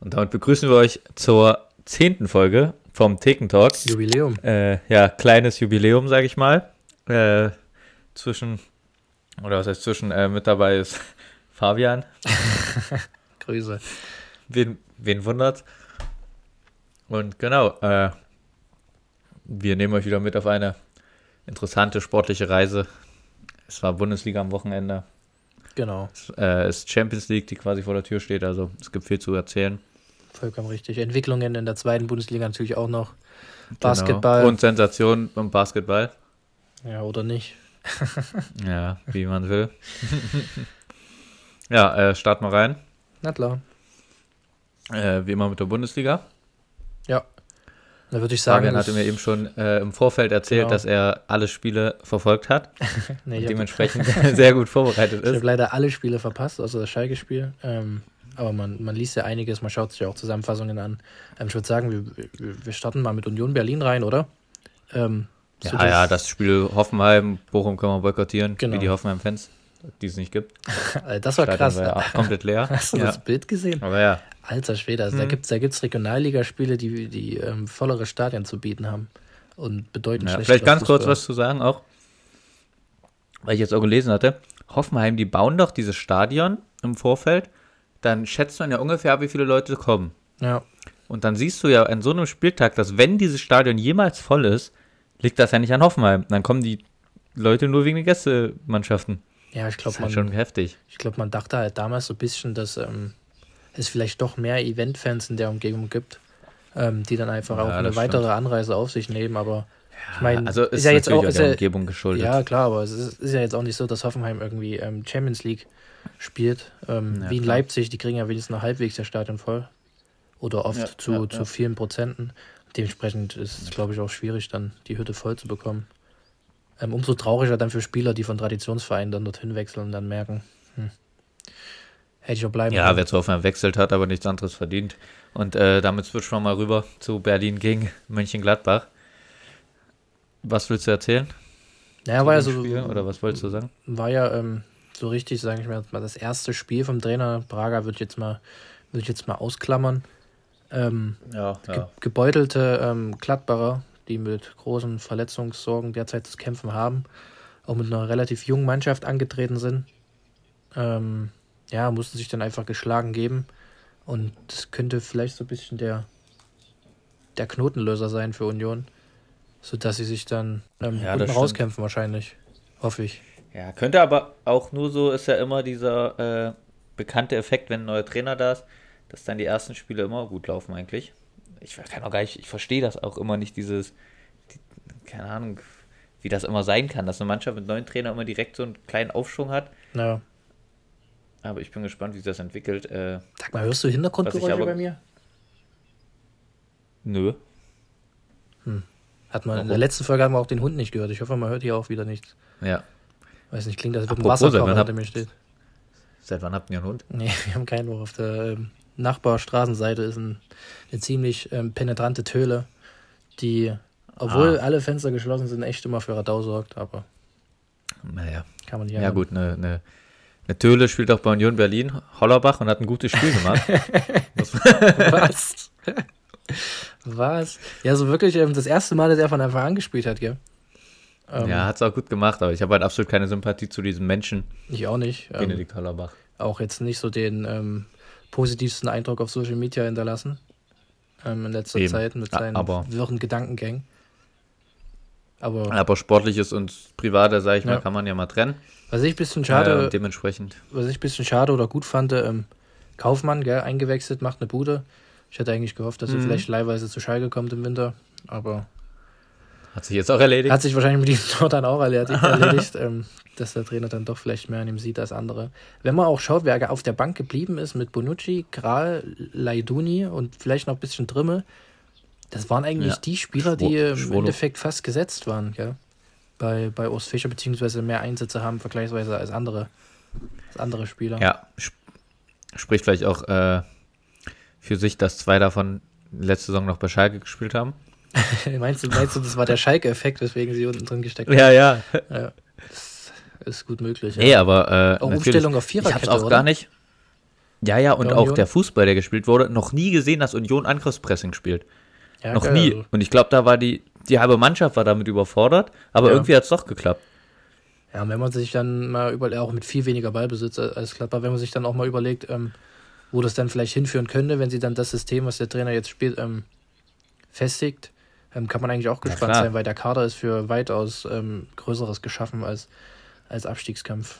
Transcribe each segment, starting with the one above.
Und damit begrüßen wir euch zur zehnten Folge vom Thekentalk. Jubiläum. Äh, ja, kleines Jubiläum, sage ich mal. Äh, zwischen, oder was heißt zwischen, äh, mit dabei ist Fabian. Grüße. Wen, wen wundert? Und genau, äh, wir nehmen euch wieder mit auf eine interessante sportliche Reise. Es war Bundesliga am Wochenende. Genau. Es äh, ist Champions League, die quasi vor der Tür steht. Also es gibt viel zu erzählen. Vollkommen richtig. Entwicklungen in der zweiten Bundesliga natürlich auch noch. Basketball. Genau. Und Sensation im Basketball. Ja, oder nicht. ja, wie man will. ja, äh, starten wir rein. Na klar. Äh, wie immer mit der Bundesliga. Ja. Da würde ich sagen. Fabian hatte mir eben schon äh, im Vorfeld erzählt, Genau. dass er alle Spiele verfolgt hat nee, und ich habe dementsprechend sehr gut vorbereitet ist. leider alle Spiele verpasst, außer das Schalke-Spiel. Ähm, aber man, man liest ja einiges, man schaut sich ja auch Zusammenfassungen an. Ähm, ich würde sagen, wir, wir starten mal mit Union Berlin rein, oder? Ähm, so Ja, ja, das Spiel Hoffenheim, Bochum können wir boykottieren, Genau. wie die Hoffenheim-Fans, die es nicht gibt. Äh, das war Stadion krass. war ja komplett leer. Hast du ja. das Bild gesehen? Aber ja, Alter Schwede, also da Mhm. gibt es da gibt's Regionalligaspiele, die, die ähm, vollere Stadien zu bieten haben und bedeuten ja. vielleicht ganz kurz Fußball. was zu sagen auch, weil ich jetzt auch gelesen hatte. Hoffenheim, die bauen doch dieses Stadion im Vorfeld, dann schätzt man ja ungefähr, wie viele Leute kommen. Ja, Und dann siehst du ja an so einem Spieltag, dass wenn dieses Stadion jemals voll ist, liegt das ja nicht an Hoffenheim. Dann kommen die Leute nur wegen den Gästemannschaften. ja, ich glaube, halt man, schon heftig. ich glaub, man dachte halt damals so ein bisschen, dass ähm, es vielleicht doch mehr Eventfans in der Umgebung gibt, ähm, die dann einfach Ja, auch eine weitere stimmt. Anreise auf sich nehmen, aber ich meine, also ist, ist ja jetzt natürlich auch, ist der ja, Umgebung geschuldet. ja klar, aber es ist, ist ja jetzt auch nicht so, dass Hoffenheim irgendwie ähm, Champions League spielt, ähm, Ja, wie in klar. Leipzig, die kriegen ja wenigstens noch halbwegs das Stadion voll oder oft Ja, zu, ja, zu ja. vielen Prozenten. Dementsprechend ist es, glaube ich, auch schwierig, dann die Hütte voll zu bekommen. Ähm, umso trauriger dann für Spieler, die von Traditionsvereinen dann dorthin wechseln und dann merken, hm, hätte ich auch bleiben Ja, können. wer zu Hoffenheim wechselt hat, aber nichts anderes verdient. Und äh, damit switchen wir mal rüber zu Berlin gegen Mönchengladbach. Was willst du erzählen? Naja, war ja so, Spiel, oder was wolltest du sagen? war ja ähm, so richtig, sage ich mal, mal das erste Spiel vom Trainer. Braga würde ich jetzt mal, würde ich jetzt mal ausklammern. Ähm, Ja, ge gebeutelte ähm, Gladbacher, die mit großen Verletzungssorgen derzeit zu kämpfen haben, auch mit einer relativ jungen Mannschaft angetreten sind. Ähm, ja, mussten sich dann einfach geschlagen geben. Und das könnte vielleicht so ein bisschen der, der Knotenlöser sein für Union, sodass sie sich dann ähm, Ja, unten rauskämpfen wahrscheinlich. Hoffe ich. Ja, könnte aber auch nur so, ist ja immer dieser äh, bekannte Effekt, wenn ein neuer Trainer da ist, dass dann die ersten Spiele immer gut laufen eigentlich. Ich kann auch gar nicht, ich verstehe das auch immer nicht, dieses, die, keine Ahnung, wie das immer sein kann, dass eine Mannschaft mit neuen Trainer immer direkt so einen kleinen Aufschwung hat. Ja. Aber ich bin gespannt, wie sich das entwickelt. Äh, Sag mal, hörst du Hintergrundgeräusche aber- bei mir? nö. Hat man, in Warum? der letzten Folge haben wir auch den Hund nicht gehört. Ich hoffe, man hört hier auch wieder nichts. Ja. Weiß nicht, klingt, als würde ein seit Wasserkocher hinter mir steht. Seit wann habt ihr einen Hund? Nee, wir haben keinen. Auf der ähm, Nachbarstraßenseite ist ein, eine ziemlich ähm, penetrante Töle, die, obwohl Ah. alle Fenster geschlossen sind, echt immer für Radau sorgt. Aber Naja. kann man nicht Ja, ändern. gut, eine, eine, eine Töle spielt auch bei Union Berlin, Hollerbach und hat ein gutes Spiel gemacht. Was? Was? Ja, so wirklich ähm, das erste Mal, dass er von Anfang an gespielt hat, gell? Ähm, ja, hat es auch gut gemacht, aber ich habe halt absolut keine Sympathie zu diesem Menschen, Ich auch nicht. Ähm, Benedikt Hollerbach. auch jetzt nicht so den ähm, positivsten Eindruck auf Social Media hinterlassen. Ähm, in letzter Eben. Zeit mit seinen aber- wirren Gedankengängen. Aber Aber Sportliches und Private, sage ich mal, Ja. kann man ja mal trennen. was ich ein bisschen Äh, schade, und dementsprechend. was ich ein bisschen schade oder gut fand, ähm, Kaufmann, gell, eingewechselt, macht eine Bude. Ich hätte eigentlich gehofft, dass er Mhm. vielleicht leihweise zu Schalke kommt im Winter. Aber Hat sich jetzt auch erledigt. hat sich wahrscheinlich mit diesem Tor dann auch erledigt, erledigt ähm, dass der Trainer dann doch vielleicht mehr an ihm sieht als andere. Wenn man auch schaut, wer auf der Bank geblieben ist mit Bonucci, Kral, Laiduni und vielleicht noch ein bisschen Trimme, das waren eigentlich Ja. die Spieler, die Schwo- im Schwolo. Endeffekt fast gesetzt waren, gell? Bei, bei Urs Fischer, beziehungsweise mehr Einsätze haben vergleichsweise als andere, als andere Spieler. Ja, sp spricht vielleicht auch äh, für sich, dass zwei davon letzte Saison noch bei Schalke gespielt haben. meinst, du, meinst du, das war der Schalke-Effekt, weswegen sie unten drin gesteckt haben? Ja, ja. Ja. Das ist gut möglich. Nee, aber äh, Auch Umstellung auf ich hab's Viererkette, auch oder? gar nicht. Ja, ja, und Der auch der Fußball, der gespielt wurde, noch nie gesehen, dass Union Angriffspressing spielt. Ja, noch geil, nie. also. Und ich glaube, da war die, die halbe Mannschaft war damit überfordert, aber Ja. irgendwie hat es doch geklappt. Ja, und wenn man sich dann mal über, auch mit viel weniger Ballbesitz als Gladbach, wenn man sich dann auch mal überlegt, ähm, wo das dann vielleicht hinführen könnte, wenn sie dann das System, was der Trainer jetzt spielt, ähm, festigt, ähm, kann man eigentlich auch gespannt sein, weil der Kader ist für weitaus ähm, Größeres geschaffen als, als Abstiegskampf.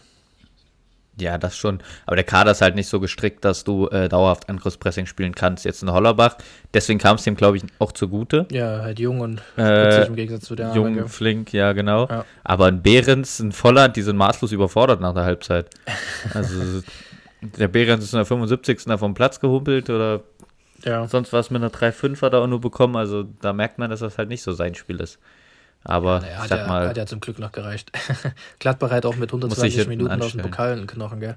Ja, das schon. Aber der Kader ist halt nicht so gestrickt, dass du äh, dauerhaft Angriffspressing spielen kannst. Jetzt in Hollerbach. Deswegen kam es dem, glaube ich, auch zugute. Ja, halt jung und Äh, im Gegensatz zu der Jung, Arme. flink, ja, genau. Ja. Aber ein Behrens, ein Volland, die sind maßlos überfordert nach der Halbzeit. Also, der Behrens ist in der 75. da vom Platz gehumpelt oder Ja, sonst was mit einer 3-5er da auch nur bekommen. Also, da merkt man, dass das halt nicht so sein Spiel ist. Aber, naja, ich hat, sag ja, mal, hat ja zum Glück noch gereicht. Gladbach hat auch mit Muss 120 ich hinten Minuten aus dem anstellen. Pokal einen Knochen, gell?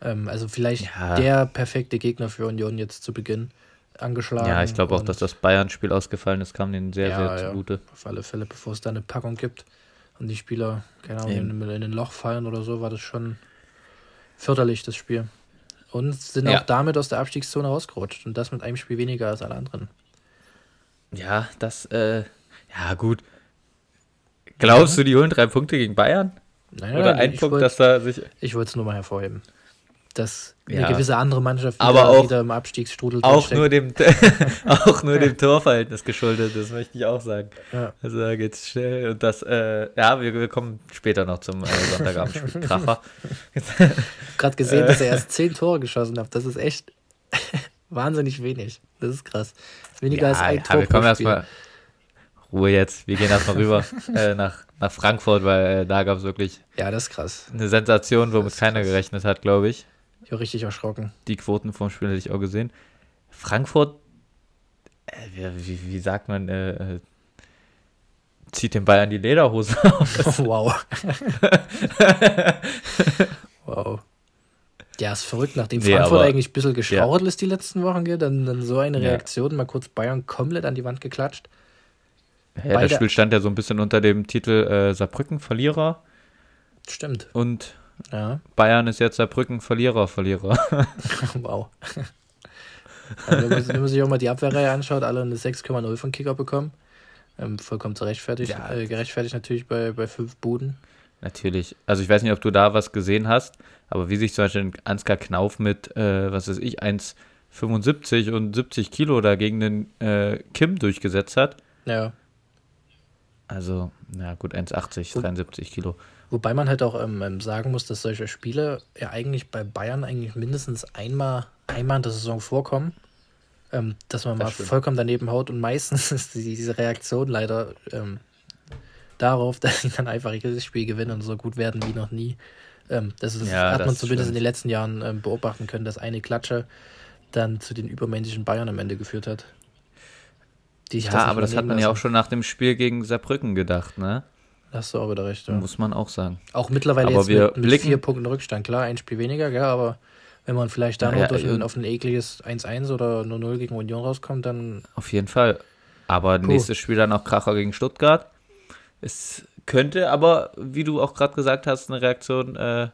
Ähm, also vielleicht Ja. der perfekte Gegner für Union jetzt zu Beginn angeschlagen. ja, ich glaube auch, dass das Bayern-Spiel ausgefallen ist, kam denen sehr, Ja, sehr ja. zugute. Auf alle Fälle, bevor es da eine Packung gibt und die Spieler, keine Ahnung, in, in ein Loch fallen oder so, war das schon förderlich, das Spiel. Und sind Ja. auch damit aus der Abstiegszone rausgerutscht. Und das mit einem Spiel weniger als alle anderen. Ja, das, äh, ja, gut. Glaubst du, die holen drei Punkte gegen Bayern? Nein, Oder ein Punkt, wollt- dass da sich. Ich wollte es nur mal hervorheben. Dass eine Ja. gewisse andere Mannschaft wieder, Aber auch- wieder im Abstiegsstrudel Auch nur, dem, auch nur dem Torverhältnis geschuldet, das möchte ich auch sagen. Ja. Also da geht's schnell. Und das, äh, ja, wir, wir kommen später noch zum äh, Sonntagabendspiel. Kracher. gerade gesehen, Äh. dass er erst zehn Tore geschossen hat. Das ist echt wahnsinnig wenig. Das ist krass. Weniger als ein ja, Tor wir kommen erstmal. Ruhe jetzt. Wir gehen erstmal rüber äh, nach, nach Frankfurt, weil äh, da gab es wirklich Ja, das ist krass. eine Sensation, womit keiner gerechnet hat, glaube ich. Ich war richtig erschrocken. Die Quoten vom Spiel hätte ich auch gesehen. Frankfurt, äh, wie, wie, sagt man, äh, äh, zieht den Bayern die Lederhose aus. wow. wow. Ja, ist verrückt, nachdem Nee, Frankfurt aber- eigentlich ein bisschen geschrauert ist die letzten Wochen, gell? Dann, dann so eine Ja. Reaktion, mal kurz Bayern komplett an die Wand geklatscht. Ja, das Spiel stand ja so ein bisschen unter dem Titel äh, Saarbrücken Verlierer Stimmt. und Ja, Bayern ist jetzt Saarbrücken Verlierer, Verlierer. wow. Also, wenn, man, sich auch mal die Abwehrreihe anschaut, alle eine 6,0 von Kicker bekommen. Ähm, vollkommen zurechtfertigt, Ja. äh, gerechtfertigt natürlich bei, bei fünf Buden. Natürlich. Also ich weiß nicht, ob du da was gesehen hast, aber wie sich zum Beispiel ein Ansgar Knauf mit, äh, was weiß ich, 1,75 und 70 Kilo dagegen den äh, Kim durchgesetzt hat. Ja. Also, na gut, 1,80, Wo- 73 Kilo. Wobei man halt auch ähm, ähm, sagen muss, dass solche Spiele ja eigentlich bei Bayern eigentlich mindestens einmal, einmal in der Saison vorkommen. Ähm, dass man Das mal stimmt. vollkommen daneben haut und meistens ist die, diese Reaktion leider ähm, darauf, dass sie dann einfach jedes Spiel gewinnen und so gut werden wie noch nie. Ähm, das ist, Ja, hat man das zumindest in stimmt. den letzten Jahren ähm, beobachten können, dass eine Klatsche dann zu den übermännlichen Bayern am Ende geführt hat. Ja, nicht aber das hat man ja auch lassen. schon nach dem Spiel gegen Saarbrücken gedacht, ne? Hast du auch wieder recht. Ja. Muss man auch sagen. Auch mittlerweile Aber jetzt wir mit, mit blicken- vier Punkten Rückstand. Klar, ein Spiel weniger, gell, aber wenn man vielleicht da Naja, noch durch äh, ein, auf ein ekliges 1-1 oder 0-0 gegen Union rauskommt, dann Auf jeden Fall. Aber Puh. nächstes Spiel dann auch Kracher gegen Stuttgart. Es könnte aber, wie du auch gerade gesagt hast, eine Reaktion äh,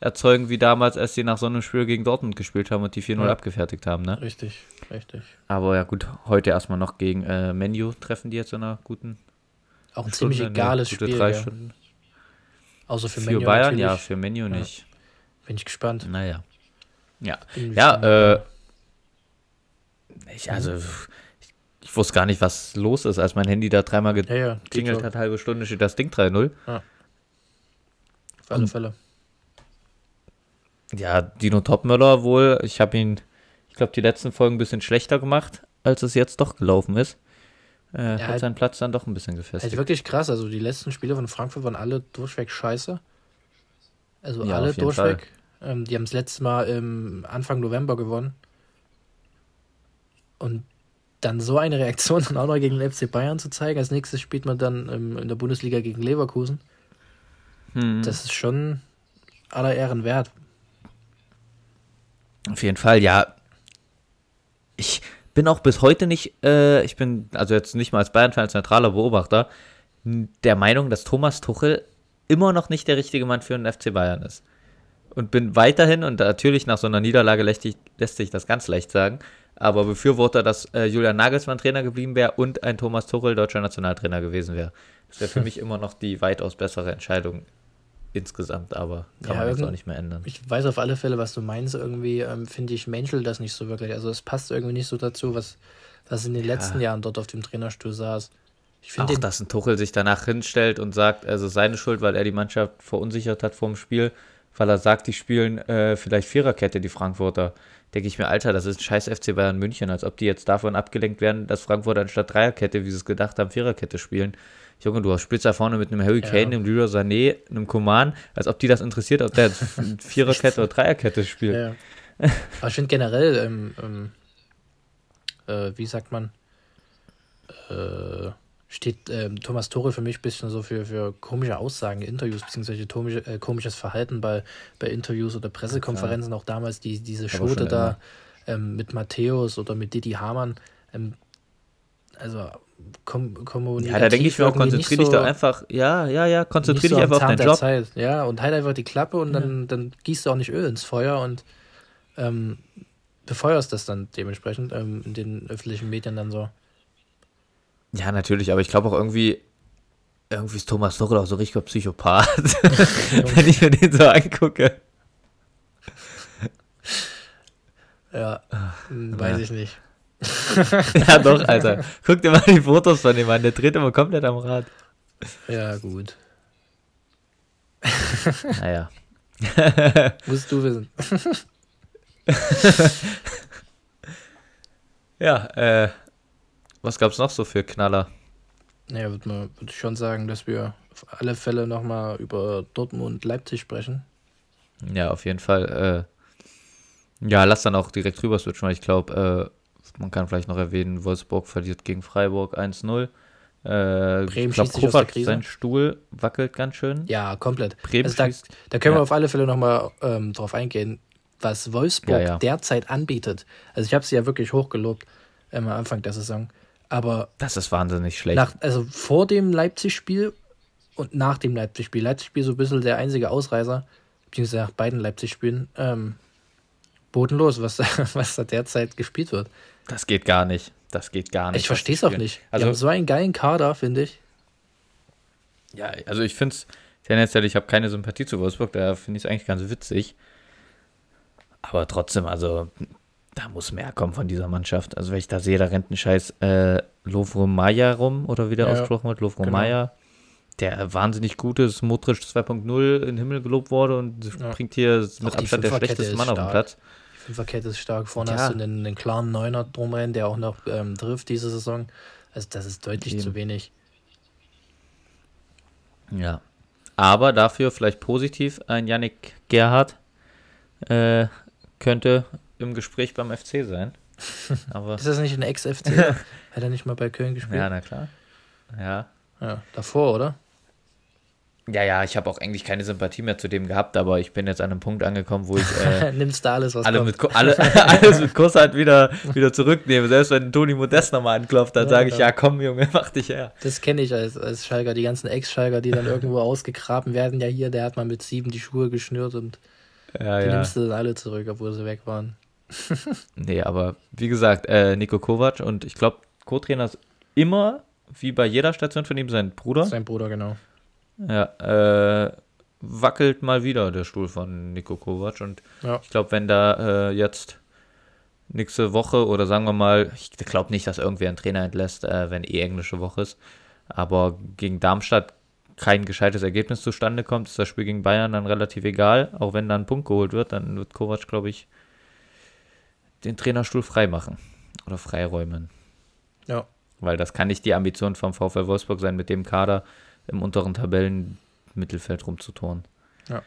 erzeugen, wie damals, als sie nach so einem Spiel gegen Dortmund gespielt haben und die 4-0 Ja. abgefertigt haben. Ne? richtig, richtig. Aber ja gut, heute erstmal noch gegen äh, Menu treffen die jetzt in einer guten Auch ein Stunde, ziemlich egales Spiel. drei gell. Stunden. Außer für, Für, Menu Bayern, natürlich. ja, für Menu nicht. Bin ich gespannt. Naja. Ja, ja äh, ich, also, ich, ich wusste gar nicht, was los ist, als mein Handy da dreimal ja, ja, geklingelt hat, halbe Stunde steht das Ding 3-0. so. Auf alle Fälle. Ja, Dino Topmöller wohl, ich habe ihn, ich glaube, die letzten Folgen ein bisschen schlechter gemacht, als es jetzt doch gelaufen ist. Äh, hat halt- seinen Platz dann doch ein bisschen Halt gefestigt. wirklich krass. Also die letzten Spiele von Frankfurt waren alle durchweg scheiße. Also Ja, alle durchweg. Ähm, die haben das letzte Mal im Anfang November gewonnen. Und dann so eine Reaktion dann auch noch gegen den FC Bayern zu zeigen. Als nächstes spielt man dann ähm, in der Bundesliga gegen Leverkusen. Hm, Das ist schon aller Ehren wert. auf jeden Fall, ja. Ich bin auch bis heute nicht, äh, ich bin also jetzt nicht mal als Bayern-Fan, als neutraler Beobachter, der Meinung, dass Thomas Tuchel immer noch nicht der richtige Mann für den FC Bayern ist. und bin weiterhin, und natürlich nach so einer Niederlage lässt, ich, lässt sich das ganz leicht sagen, aber Befürworter, dass äh, Julian Nagelsmann Trainer geblieben wäre und ein Thomas Tuchel deutscher Nationaltrainer gewesen wäre. Das wäre für mich immer noch die weitaus bessere Entscheidung insgesamt, aber kann ja, man jetzt auch nicht mehr ändern. Ich weiß auf alle Fälle, was du meinst. Irgendwie ähm, finde ich Menschel das nicht so wirklich. Also es passt irgendwie nicht so dazu, was, was in den ja. letzten Jahren dort auf dem Trainerstuhl saß. Ich auch, dass ein Tuchel sich danach hinstellt und sagt, also seine Schuld, weil er die Mannschaft verunsichert hat vor dem Spiel, weil er sagt, die spielen äh, vielleicht Viererkette, die Frankfurter. Denke ich mir, Alter, das ist ein scheiß FC Bayern München, als ob die jetzt davon abgelenkt werden, dass Frankfurt anstatt Dreierkette, wie sie es gedacht haben, Viererkette spielen. Junge, du spielst da vorne mit einem Harry Kane, ja. einem Leroy Sané, einem Coman, als ob die das interessiert, ob der jetzt Viererkette oder Dreierkette spielt. Ja. Aber ich finde generell, ähm, ähm, äh, wie sagt man, äh, steht äh, Thomas Tore für mich ein bisschen so für, für komische Aussagen, Interviews, beziehungsweise komische, äh, komisches Verhalten bei, bei Interviews oder Pressekonferenzen. Ja, auch damals die, diese Schote da ähm, mit Matthäus oder mit Didi Hamann. Ähm, also kom kommunikativ. Ja, da denke ich mir auch, konzentriere dich so, doch einfach, ja, ja, ja, konzentriere dich so einfach auf deinen Job. Zeit. Ja, und halt einfach die Klappe und dann, ja. dann gießt du auch nicht Öl ins Feuer und ähm, befeuerst das dann dementsprechend ähm, in den öffentlichen Medien dann so. Ja, natürlich, aber ich glaube auch irgendwie, irgendwie ist Thomas Tuchel auch so richtig Psychopath, wenn ich mir den so angucke. Ja, hm, weiß ja. ich nicht. ja, doch, Alter. Guck dir mal die Fotos von dem an, der dreht immer komplett am Rad. Ja, gut. Naja. Musst du wissen. ja, äh, was gab's noch so für Knaller? Naja, würde würd ich schon sagen, dass wir auf alle Fälle nochmal über Dortmund Leipzig sprechen. Ja, auf jeden Fall. Äh, ja, lass dann auch direkt rüber switchen, weil ich glaube, äh, man kann vielleicht noch erwähnen, Wolfsburg verliert gegen Freiburg 1-0. Äh, Bremen ich glaube, Kovac, sein Stuhl wackelt ganz schön. Ja, komplett. Bremen also da, da, können wir auf alle Fälle nochmal ähm, drauf eingehen, was Wolfsburg ja, ja. derzeit anbietet. Also ich habe sie ja wirklich hochgelobt ähm, am Anfang der Saison. Aber das ist wahnsinnig schlecht. Nach, also vor dem Leipzig-Spiel und nach dem Leipzig-Spiel. Leipzig-Spiel so ein bisschen der einzige Ausreißer, beziehungsweise nach beiden Leipzig-Spielen. Ähm, bodenlos, was, was da derzeit gespielt wird. Das geht gar nicht. Das geht gar nicht. Ich verstehe es auch nicht. Also, Wir haben so einen geilen Kader, finde ich. Ja, also ich finde es tendenziell, ich habe keine Sympathie zu Wolfsburg, da finde ich es eigentlich ganz witzig. Aber trotzdem, also da muss mehr kommen von dieser Mannschaft. Also wenn ich da sehe, da rennt ein scheiß äh, Lovro Maya rum, oder wie der ja, ausgesprochen wird, Lovro genau. Maya, der wahnsinnig gut ist, Modric 2.0 in den Himmel gelobt wurde und ja. bringt hier mit Abstand der schlechteste Mann auf dem Platz. Fünferkette ist stark. Vorne ja. hast du einen, einen klaren Neuner drumherin, der auch noch ähm, trifft diese Saison. Also das ist deutlich Eben. zu wenig. Ja. Aber dafür vielleicht positiv, ein Yannick Gerhardt äh, könnte im Gespräch beim FC sein. Aber ist das nicht ein Ex-FC? Hat er nicht mal bei Köln gespielt? Ja, na klar. Ja. Ja, davor, oder? Ja, ja, ich habe auch eigentlich keine Sympathie mehr zu dem gehabt, aber ich bin jetzt an einem Punkt angekommen, wo ich äh, nimmst da alles, was alle kommt. Mit, alle, alles mit Kuss halt wieder, wieder zurücknehme. Selbst wenn Toni Modest nochmal anklopft, dann ja, sage ich, ja komm Junge, mach dich her. Das kenne ich als, als Schalker, die ganzen Ex-Schalker, die dann irgendwo ausgegraben werden. Ja hier, der hat mal mit sieben die Schuhe geschnürt und ja, die ja. nimmst du dann alle zurück, obwohl sie weg waren. nee, aber wie gesagt, äh, Nico Kovac und ich glaube, Co-Trainer ist immer, wie bei jeder Station von ihm, sein Bruder. Sein Bruder, genau. Ja, äh, wackelt mal wieder der Stuhl von Nico Kovac. Und ja. ich glaube, wenn da äh, jetzt nächste Woche oder sagen wir mal, ich glaube nicht, dass irgendwer einen Trainer entlässt, äh, wenn eh englische Woche ist. Aber gegen Darmstadt kein gescheites Ergebnis zustande kommt, ist das Spiel gegen Bayern dann relativ egal. Auch wenn da ein Punkt geholt wird, dann wird Kovac, glaube ich, den Trainerstuhl freimachen oder freiräumen. Ja. Weil das kann nicht die Ambition vom VfL Wolfsburg sein, mit dem Kader im unteren Tabellenmittelfeld rumzutoren. Ja.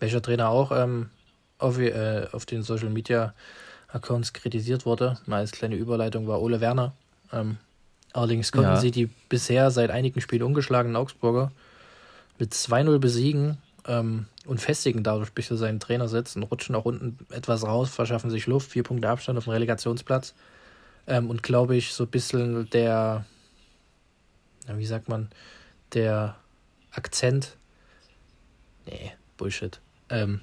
Welcher Trainer auch ähm, auf, äh, auf den Social Media Accounts kritisiert wurde, mal als kleine Überleitung, war Ole Werner. Ähm, allerdings konnten ja. sie die bisher seit einigen Spielen ungeschlagenen Augsburger mit 2-0 besiegen ähm, und festigen dadurch bis zu seinen Trainersitz und rutschen auch unten etwas raus, verschaffen sich Luft, vier Punkte Abstand auf dem Relegationsplatz. Ähm, und glaube ich, so ein bisschen der, wie sagt man, der Akzent. Nee, Bullshit. Ähm,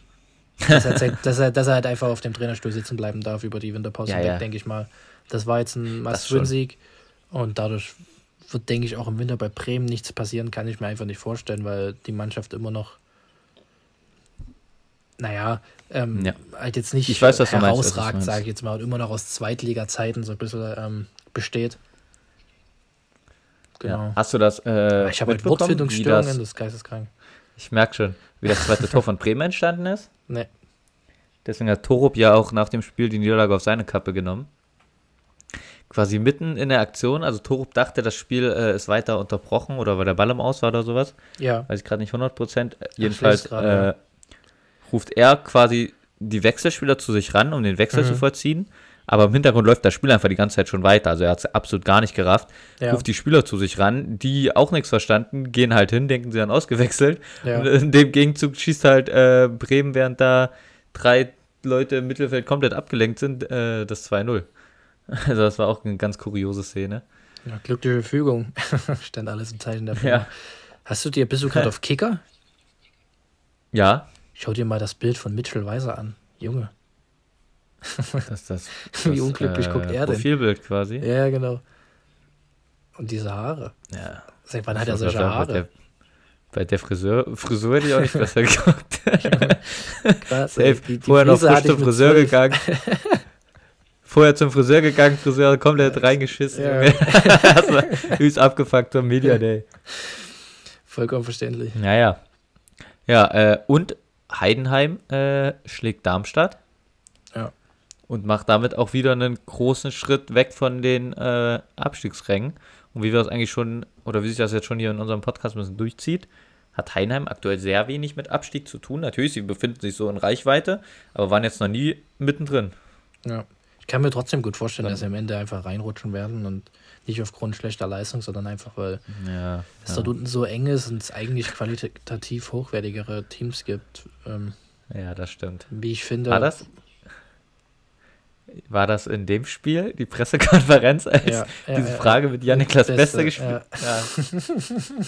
dass, er, dass, er, dass er halt einfach auf dem Trainerstuhl sitzen bleiben darf über die Winterpause Ja, ja. denke ich mal. Das war jetzt ein. Must-Win-Sieg und dadurch wird, denke ich, auch im Winter bei Bremen nichts passieren, kann ich mir einfach nicht vorstellen, weil die Mannschaft immer noch, naja, ähm, Ja. halt jetzt nicht Ich weiß, meinst. sage ich jetzt mal, und immer noch aus Zweitliga-Zeiten so ein bisschen ähm, besteht. Genau. Ja. Hast du das? Äh, ich habe halt wie Wortfindungsstörungen, das, Das, ist geisteskrank. ich merke schon, wie das zweite Tor von Bremen entstanden ist. Nee. Deswegen hat Torup ja auch nach dem Spiel die Niederlage auf seine Kappe genommen. Quasi mitten in der Aktion, also Torup dachte, das Spiel äh, ist weiter unterbrochen oder weil der Ball im Aus war oder sowas. Ja, Weiß ich gerade nicht 100 Prozent. Jedenfalls gerade, ja. äh, ruft er quasi die Wechselspieler zu sich ran, um den Wechsel Mhm. zu vollziehen. Aber im Hintergrund läuft das Spiel einfach die ganze Zeit schon weiter. Also er hat es absolut gar nicht gerafft. ja, Ruft die Spieler zu sich ran, die auch nichts verstanden, gehen halt hin, denken sie dann ausgewechselt. ja. Und in dem Gegenzug schießt halt äh, Bremen, während da drei Leute im Mittelfeld komplett abgelenkt sind, äh, das 2-0. Also das war auch eine ganz kuriose Szene. ja glückliche Fügung. Stand alles im Zeichen der Ja. Hast du dir, bist du gerade auf Kicker? Ja, Schau dir mal das Bild von Mitchell Weiser an. Junge. das das, Wie das, unglücklich guckt er denn? Profilbild quasi. Ja, genau. Und diese Haare. Ja. Seit wann hat er solche Haare? Bei der, bei der Friseur, Frisur hätte ich auch nicht besser geguckt. Krass, Safe. die- die Vorher noch frisch zum Friseur 12. gegangen. Vorher zum Friseur gegangen, Friseur komplett reingeschissen. Ja. War übelst abgefuckt vom Media Day. Vollkommen verständlich. Naja. Ja, äh, und Heidenheim äh, schlägt Darmstadt. Und macht damit auch wieder einen großen Schritt weg von den äh, Abstiegsrängen. Und wie wir das eigentlich schon, oder wie sich das jetzt schon hier in unserem Podcast ein bisschen durchzieht, hat Heidenheim aktuell sehr wenig mit Abstieg zu tun. Natürlich, sie befinden sich so in Reichweite, aber waren jetzt noch nie mittendrin. Ja. Ich kann mir trotzdem gut vorstellen, Dann- dass sie am Ende einfach reinrutschen werden und nicht aufgrund schlechter Leistung, sondern einfach, weil Ja. es ja. dort unten so eng ist und es eigentlich qualitativ hochwertigere Teams gibt. Ähm, ja, das stimmt. wie ich finde. War das? War das in dem Spiel, die Pressekonferenz, als Ja, ja, diese. Frage mit Janik-Las Beste, Beste gespielt? Ja.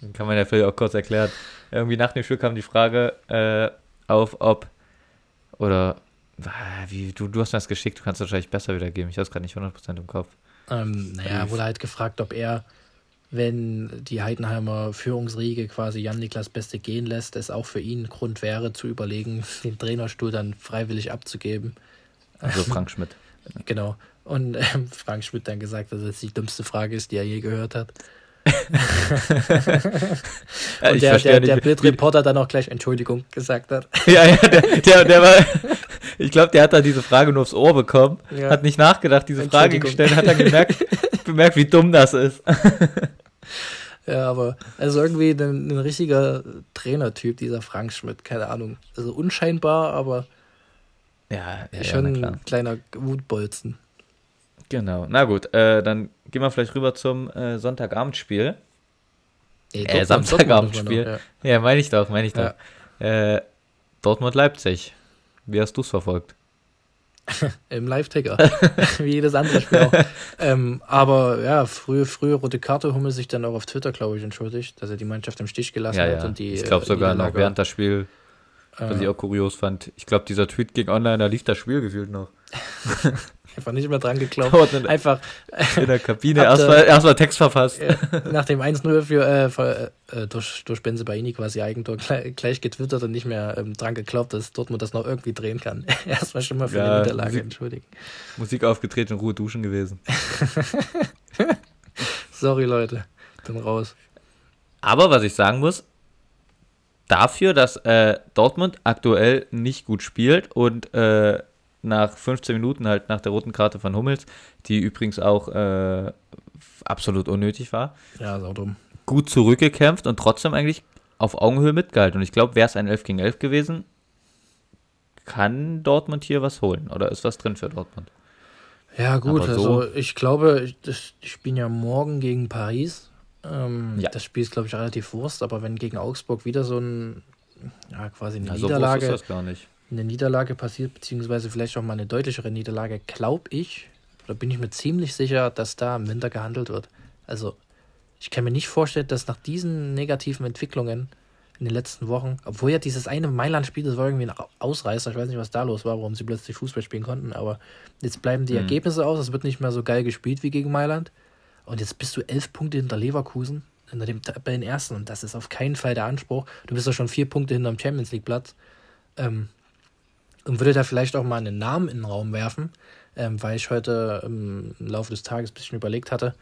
Dann kann man ja vielleicht auch kurz erklären. Irgendwie nach dem Spiel kam die Frage äh, auf, ob oder wie du, du hast mir das geschickt, du kannst es wahrscheinlich besser wiedergeben. Ich habe es gerade nicht 100% im Kopf. Ähm, naja, Brief. wurde halt gefragt, ob er, wenn die Heidenheimer Führungsriege quasi Jan-Niklas Beste gehen lässt, es auch für ihn Grund wäre, zu überlegen, den Trainerstuhl dann freiwillig abzugeben. Also Frank Schmidt. Genau. Und ähm, Frank Schmidt dann gesagt, dass das die dümmste Frage ist, die er je gehört hat. Ja, Und der, der, der Bildreporter dann auch gleich Entschuldigung gesagt hat. Ja, ja, der, der, der war, ich glaube, der hat da diese Frage nur aufs Ohr bekommen, Ja. hat nicht nachgedacht, diese Frage gestellt, hat dann gemerkt, bemerkt, wie dumm das ist. Ja, aber also irgendwie ein, ein richtiger Trainertyp, dieser Frank Schmidt, keine Ahnung. Also unscheinbar, aber Ja, ja, schon ja, ein kleiner Wutbolzen. Genau. Na gut, äh, dann gehen wir vielleicht rüber zum äh, Sonntagabendspiel. Ey, Äh, Samstagabendspiel. Dortmund man Ja, meine ich doch, meine ich Ja. doch. Äh, Dortmund-Leipzig. Wie hast du es verfolgt? Im Live-Ticker. Wie jedes andere Spiel auch. ähm, aber ja, frühe, frühe rote Karte Hummel sich dann auch auf Twitter, glaube ich, entschuldigt, dass er die Mannschaft im Stich gelassen Ja, hat ja. und die. ich glaube äh, sogar noch während das Spiel, was ich äh, auch kurios fand. Ich glaube, dieser Tweet ging online, da lief das Spiel gefühlt noch. einfach nicht mehr dran geglaubt. Einfach in der Kabine Habt ihr- erstmal erstmal Text verfasst. äh, nach dem 1-0 für, äh, für, äh, durch, durch Benzebaini quasi Eigentor gleich, gleich getwittert und nicht mehr ähm, dran geglaubt, dass Dortmund das noch irgendwie drehen kann. Erstmal schon mal für Ja, die Niederlage Musik- entschuldigen. Musik aufgetreten, in Ruhe duschen gewesen. Sorry, Leute. Bin raus. Aber was ich sagen muss, dafür, dass äh, Dortmund aktuell nicht gut spielt und äh, nach 15 Minuten halt nach der roten Karte von Hummels, die übrigens auch äh, absolut unnötig war, Ja, sau dumm. gut zurückgekämpft und trotzdem eigentlich auf Augenhöhe mitgehalten. Und ich glaube, wäre es ein 11 gegen 11 gewesen, kann Dortmund hier was holen oder ist was drin für Dortmund? Ja, gut, so- also ich glaube, ich- die spielen ja morgen gegen Paris. Ähm, Ja. Das Spiel ist, glaube ich, relativ Wurst, aber wenn gegen Augsburg wieder so ein, ja, quasi eine Ja, so Niederlage, nicht. eine Niederlage passiert, beziehungsweise vielleicht auch mal eine deutlichere Niederlage, glaube ich, oder bin ich mir ziemlich sicher, dass da im Winter gehandelt wird. Also, ich kann mir nicht vorstellen, dass nach diesen negativen Entwicklungen in den letzten Wochen. Obwohl ja dieses eine Mailand-Spiel, das war irgendwie ein Ausreißer. Ich weiß nicht, was da los war, warum sie plötzlich Fußball spielen konnten. Aber jetzt bleiben die mhm. Ergebnisse aus. Es wird nicht mehr so geil gespielt wie gegen Mailand. Und jetzt bist du elf Punkte hinter Leverkusen, hinter dem ersten. Und das ist auf keinen Fall der Anspruch. Du bist ja schon vier Punkte hinter dem Champions League-Platz. Ähm, und würde da vielleicht auch mal einen Namen in den Raum werfen, ähm, weil ich heute im Laufe des Tages ein bisschen überlegt hatte,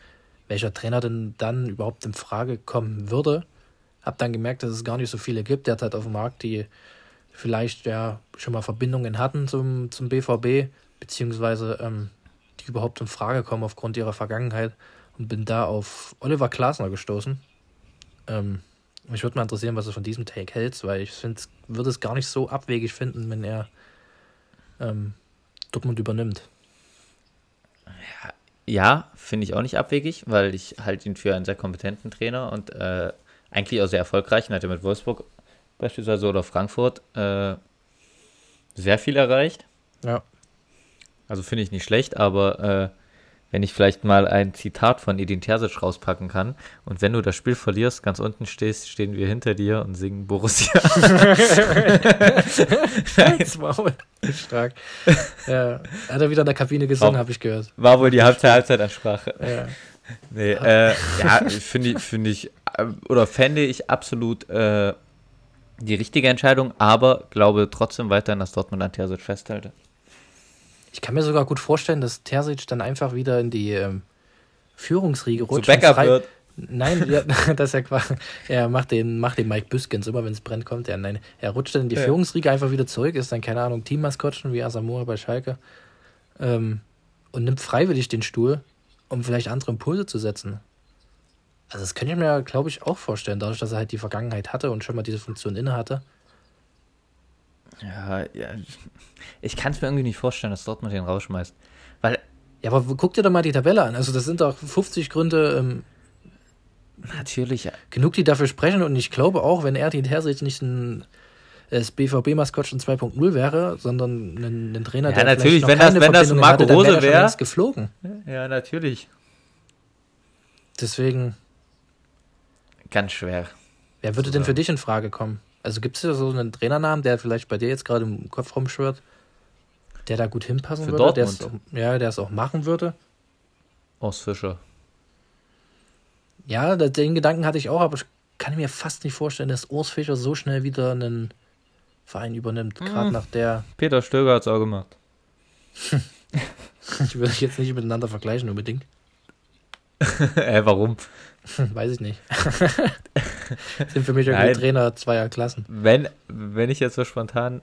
welcher Trainer denn dann überhaupt in Frage kommen würde. Hab dann gemerkt, dass es gar nicht so viele gibt derzeit auf dem Markt, die vielleicht ja schon mal Verbindungen hatten zum, zum BVB, beziehungsweise ähm, die überhaupt in Frage kommen aufgrund ihrer Vergangenheit und bin da auf Oliver Glasner gestoßen. Ähm, mich würde mal interessieren, was du von diesem Take hältst, weil ich würde es gar nicht so abwegig finden, wenn er ähm, Dortmund übernimmt. Ja, ja finde ich auch nicht abwegig, weil ich halte ihn für einen sehr kompetenten Trainer und äh, eigentlich auch sehr erfolgreich. Und hat er mit Wolfsburg beispielsweise oder Frankfurt äh, sehr viel erreicht. Ja. Also finde ich nicht schlecht, aber äh, wenn ich vielleicht mal ein Zitat von Edin Terzic rauspacken kann. Und wenn du das Spiel verlierst, ganz unten stehst, stehen wir hinter dir und singen Borussia. war wohl stark. Ja, hat er wieder in der Kabine gesungen, habe ich gehört. War wohl die Halbzeit Halbzeitansprache. Ja. Nee, äh, ja, finde ich, finde ich, äh, oder fände ich absolut äh, die richtige Entscheidung, aber glaube trotzdem weiterhin, dass Dortmund an Terzic festhalte. Ich kann mir sogar gut vorstellen, dass Terzic dann einfach wieder in die ähm, Führungsriege rutscht. So Backup wird. Nein, ja, dass er quasi, er macht den, macht den Mike Büskens immer, wenn es brennt, kommt er. Nein, er rutscht dann in die ja. Führungsriege einfach wieder zurück, ist dann, keine Ahnung, Teammaskottchen wie Asamoah bei Schalke ähm, und nimmt freiwillig den Stuhl, um vielleicht andere Impulse zu setzen. Also das könnte ich mir, glaube ich, auch vorstellen, dadurch, dass er halt die Vergangenheit hatte und schon mal diese Funktion inne hatte. Ja, ja. Ich kann es mir irgendwie nicht vorstellen, dass Dortmund den rausschmeißt. Weil. Ja, aber guck dir doch mal die Tabelle an. Also, das sind doch 50 Gründe. Ähm, Natürlich. Ja. Genug, die dafür sprechen. Und ich glaube auch, wenn Erdin Terzic nicht ein das BVB-Maskottchen 2.0 wäre, sondern ein, ein Trainer, ja, der natürlich, wenn das, wenn das Marco Rose wäre, geflogen. Ja, natürlich. Deswegen. Ganz schwer. Wer würde denn für dich in Frage kommen? Also gibt es da so einen Trainernamen, der vielleicht bei dir jetzt gerade im Kopf rumschwirrt, der da gut hinpassen Für würde? Dortmund. Auch, ja, der es auch machen würde? Aus Fischer. Ja, den Gedanken hatte ich auch, aber ich kann mir fast nicht vorstellen, dass Urs Fischer so schnell wieder einen Verein übernimmt. Hm. Gerade nach der. Peter Stöger hat es auch gemacht. ich würde jetzt nicht miteinander vergleichen unbedingt. äh, warum? Weiß ich nicht. Sind für mich irgendwie Nein. Trainer zweier Klassen. Wenn, wenn ich jetzt so spontan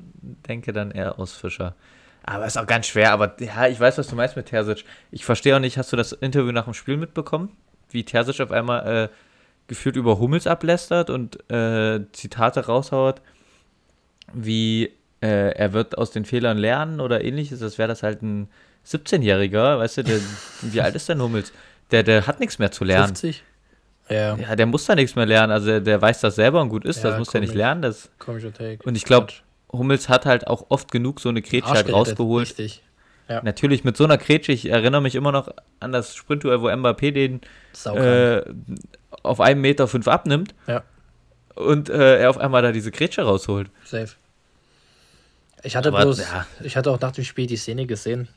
denke, dann eher aus Fischer. Aber ist auch ganz schwer. Aber ja, ich weiß, was du meinst mit Terzic. Ich verstehe auch nicht, hast du das Interview nach dem Spiel mitbekommen? Wie Terzic auf einmal äh, gefühlt über Hummels ablästert und äh, Zitate raushaut, wie äh, er wird aus den Fehlern lernen oder ähnliches. Das wäre das halt ein 17-Jähriger, weißt du, der, wie alt ist denn Hummels? Der, der hat nichts mehr zu lernen. 50? Ja. ja, der muss da nichts mehr lernen. Also der, der weiß das selber und gut ist, ja, das muss komisch. er nicht lernen. Das, Komischer Take. Und ich glaube, Hummels hat halt auch oft genug so eine Grätsche halt rausgeholt. Richtig. Ja. Natürlich mit so einer Grätsche, ich erinnere mich immer noch an das Sprintduell, wo Mbappé den äh, auf einem Meter fünf abnimmt. Ja. Und äh, er auf einmal da diese Grätsche rausholt. Safe. Ich hatte Aber, bloß, ja. ich hatte auch nach dem Spiel die Szene gesehen,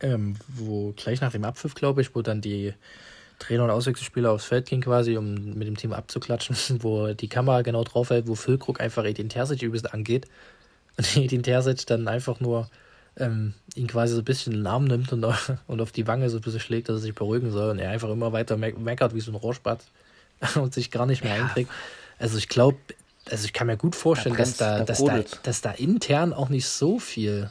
ähm, wo gleich nach dem Abpfiff, glaube ich, wo dann die Trainer und Auswechselspieler aufs Feld gehen quasi, um mit dem Team abzuklatschen, wo die Kamera genau drauf hält, wo Füllkrug einfach Edin Terzic übelst angeht. Und Edin Terzic dann einfach nur ähm, ihn quasi so ein bisschen in den Arm nimmt und, und auf die Wange so ein bisschen schlägt, dass er sich beruhigen soll und er einfach immer weiter me meckert wie so ein Rohrspatz und sich gar nicht mehr ja. einträgt. Also ich glaube, also ich kann mir gut vorstellen, da dass, da, da dass, da, dass da intern auch nicht so viel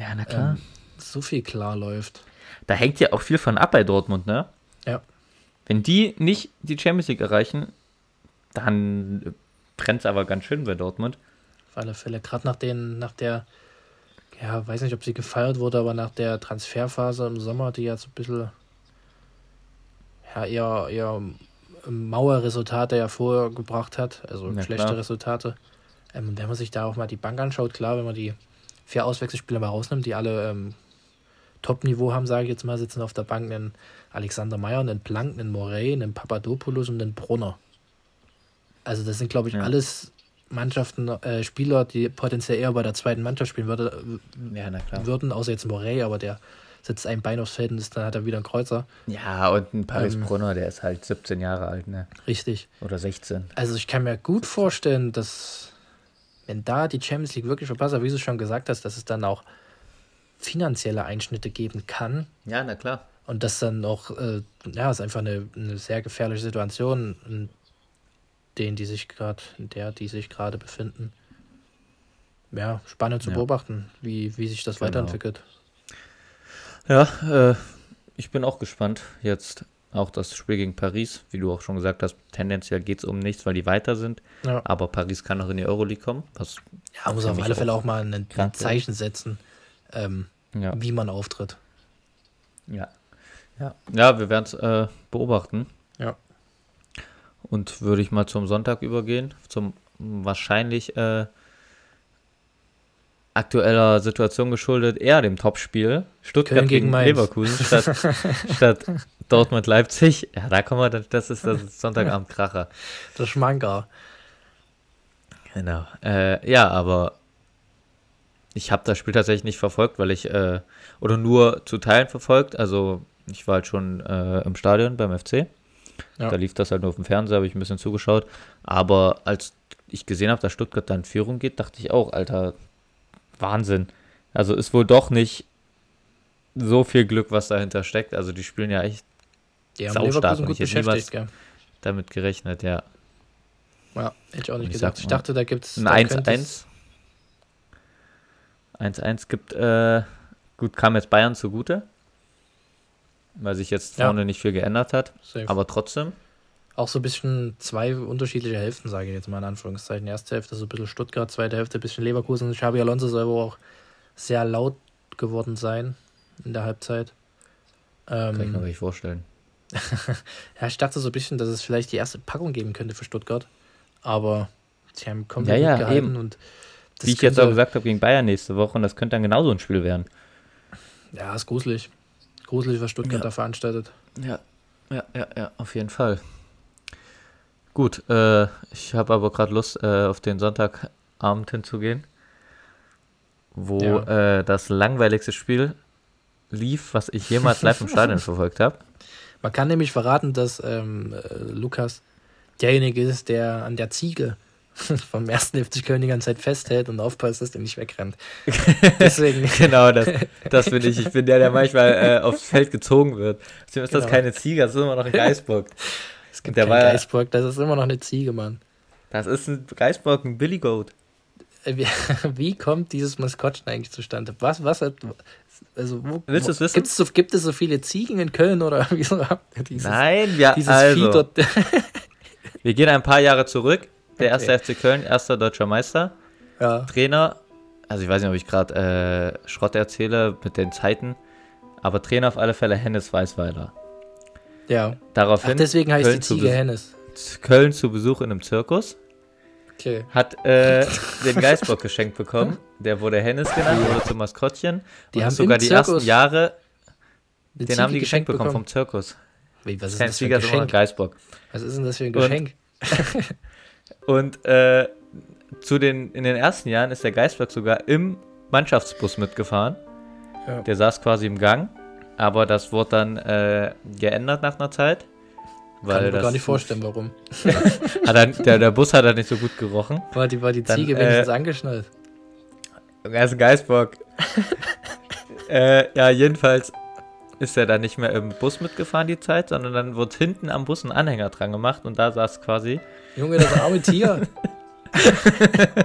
ja, na klar. Ähm, so viel klar läuft. Da hängt ja auch viel von ab bei Dortmund, ne? Wenn die nicht die Champions League erreichen, dann brennt es aber ganz schön bei Dortmund. Auf alle Fälle, gerade nach, nach der, ja, weiß nicht, ob sie gefeiert wurde, aber nach der Transferphase im Sommer, die ja so ein bisschen, ja, eher, eher Mauerresultate hervorgebracht hat, also ja, schlechte klar. Resultate. Ähm, wenn man sich da auch mal die Bank anschaut, klar, wenn man die vier Auswechselspieler mal rausnimmt, die alle ähm, Top-Niveau haben, sage ich jetzt mal, sitzen auf der Bank einen Alexander Meyer, einen Planck, einen Morey, einen Papadopoulos und einen Brunner. Also das sind, glaube ich, Ja. alles Mannschaften, äh, Spieler, die potenziell eher bei der zweiten Mannschaft spielen würde, Ja, würden, außer jetzt Morey, aber der setzt ein Bein aufs Feld und ist, dann hat er wieder einen Kreuzer. Ja, und ein Paris Ähm. Brunner, der ist halt 17 Jahre alt, ne? Richtig. Oder 16. Also ich kann mir gut vorstellen, dass wenn da die Champions League wirklich verpasst, wie du schon gesagt hast, dass es dann auch finanzielle Einschnitte geben kann Ja, na klar. und das dann auch, äh, ja, ist einfach eine, eine sehr gefährliche Situation, in denen die sich gerade, in der die sich gerade befinden. Ja, spannend zu Ja. beobachten, wie, wie sich das Genau. weiterentwickelt. Ja, äh, ich bin auch gespannt. Jetzt auch das Spiel gegen Paris, wie du auch schon gesagt hast, tendenziell geht es um nichts, weil die weiter sind. Ja, Aber Paris kann noch in die Euroleague kommen. Ja muss auf alle Fälle auch mal ein. Zeichen setzen, ähm, ja, wie man auftritt. ja. Ja, ja wir werden es äh, beobachten. Ja. Und würde ich mal zum Sonntag übergehen, zum wahrscheinlich äh, aktueller Situation geschuldet, eher dem Topspiel. Stuttgart Köln gegen gegen. Leverkusen statt, statt Dortmund Leipzig. Ja, da kommen wir, das ist das Sonntagabend Kracher. Das Schmanker. Genau. Äh, ja, aber ich habe das Spiel tatsächlich nicht verfolgt, weil ich, äh, oder nur zu Teilen verfolgt. Also ich war halt schon äh, im Stadion beim FC. Ja. Da lief das halt nur auf dem Fernseher, habe ich ein bisschen zugeschaut. Aber als ich gesehen habe, dass Stuttgart da in Führung geht, dachte ich auch, Alter, Wahnsinn. Also ist wohl doch nicht so viel Glück, was dahinter steckt. Also die spielen ja echt Die haben Saustark und ich hätte beschäftigt, gell? damit gerechnet, ja. Ja, hätte ich auch nicht Ich gesagt. sag Ich mal, dachte, da gibt es. Ein 1-1. 1-1 gibt, äh, gut, kam jetzt Bayern zugute, weil sich jetzt Ja. vorne nicht viel geändert hat, Safe. aber trotzdem. Auch so ein bisschen zwei unterschiedliche Hälften, sage ich jetzt mal in Anführungszeichen. Erste Hälfte so ein bisschen Stuttgart, zweite Hälfte ein bisschen Leverkusen. Xabi Alonso soll wohl auch sehr laut geworden sein in der Halbzeit. Kann ich mir Ähm, nicht vorstellen. ja, ich dachte so ein bisschen, dass es vielleicht die erste Packung geben könnte für Stuttgart. Aber sie haben komplett Ja, ja, mitgehalten eben. und das Wie ich jetzt auch gesagt habe, gegen Bayern nächste Woche und das könnte dann genauso ein Spiel werden. Ja, ist gruselig. Gruselig, was Stuttgart Ja. da veranstaltet. Ja, ja, ja, ja, auf jeden Fall. Gut, äh, ich habe aber gerade Lust, äh, auf den Sonntagabend hinzugehen, wo äh, das langweiligste Spiel lief, was ich jemals live im Stadion verfolgt habe. Man kann nämlich verraten, dass ähm, äh, Lukas derjenige ist, der an der Ziege vom ersten FC Köln die ganze Zeit festhält und aufpasst, dass der nicht wegrennt. Deswegen, genau, das, das bin ich. Ich bin der, der manchmal äh, aufs Feld gezogen wird. Deswegen ist das Genau. keine Ziege, das ist immer noch ein Geisbock. es gibt Der kein Geisburg, das ist immer noch eine Ziege, Mann. Das ist ein Geisbock, ein Billy Goat. Äh, Wie, wie kommt dieses Maskottchen eigentlich zustande? Was, was hat, also wo, Willst wo- du's wissen? Gibt's so, gibt es so viele Ziegen in Köln oder wieso habt ihr dieses, Nein, ja, dieses also, Vieh dort? wir gehen ein paar Jahre zurück. Der erste Okay. FC Köln, erster deutscher Meister. ja, Trainer, also ich weiß nicht, ob ich gerade äh, Schrott erzähle mit den Zeiten, aber Trainer auf alle Fälle Hennes Weißweiler. ja. Ach, Daraufhin deswegen heißt Köln die zu Ziege Hennes. Köln zu Besuch in einem Zirkus, Okay. hat äh, den Geistbock geschenkt bekommen. Der wurde Hennes genannt, wurde zum Maskottchen. Die und haben sogar die Zirkus ersten Jahre, den haben Ziege die geschenkt bekommen vom Zirkus. Wie, was ist Kein das für ein Geschenk? Geistbock. Was ist denn das für ein Geschenk? Und äh, zu den, in den ersten Jahren ist der Geistbock sogar im Mannschaftsbus mitgefahren. Ja. Der saß quasi im Gang, aber das wurde dann äh, geändert nach einer Zeit. Weil Kann ich mir gar nicht vorstellen, warum. Hat er, der, der Bus hat er nicht so gut gerochen. War die, war die Dann, Ziege äh, wenigstens angeschnallt? Er ist ein Geistbock. äh, ja, jedenfalls ist er dann nicht mehr im Bus mitgefahren die Zeit, sondern dann wurde hinten am Bus ein Anhänger dran gemacht und da saß quasi. Junge, das arme Tier.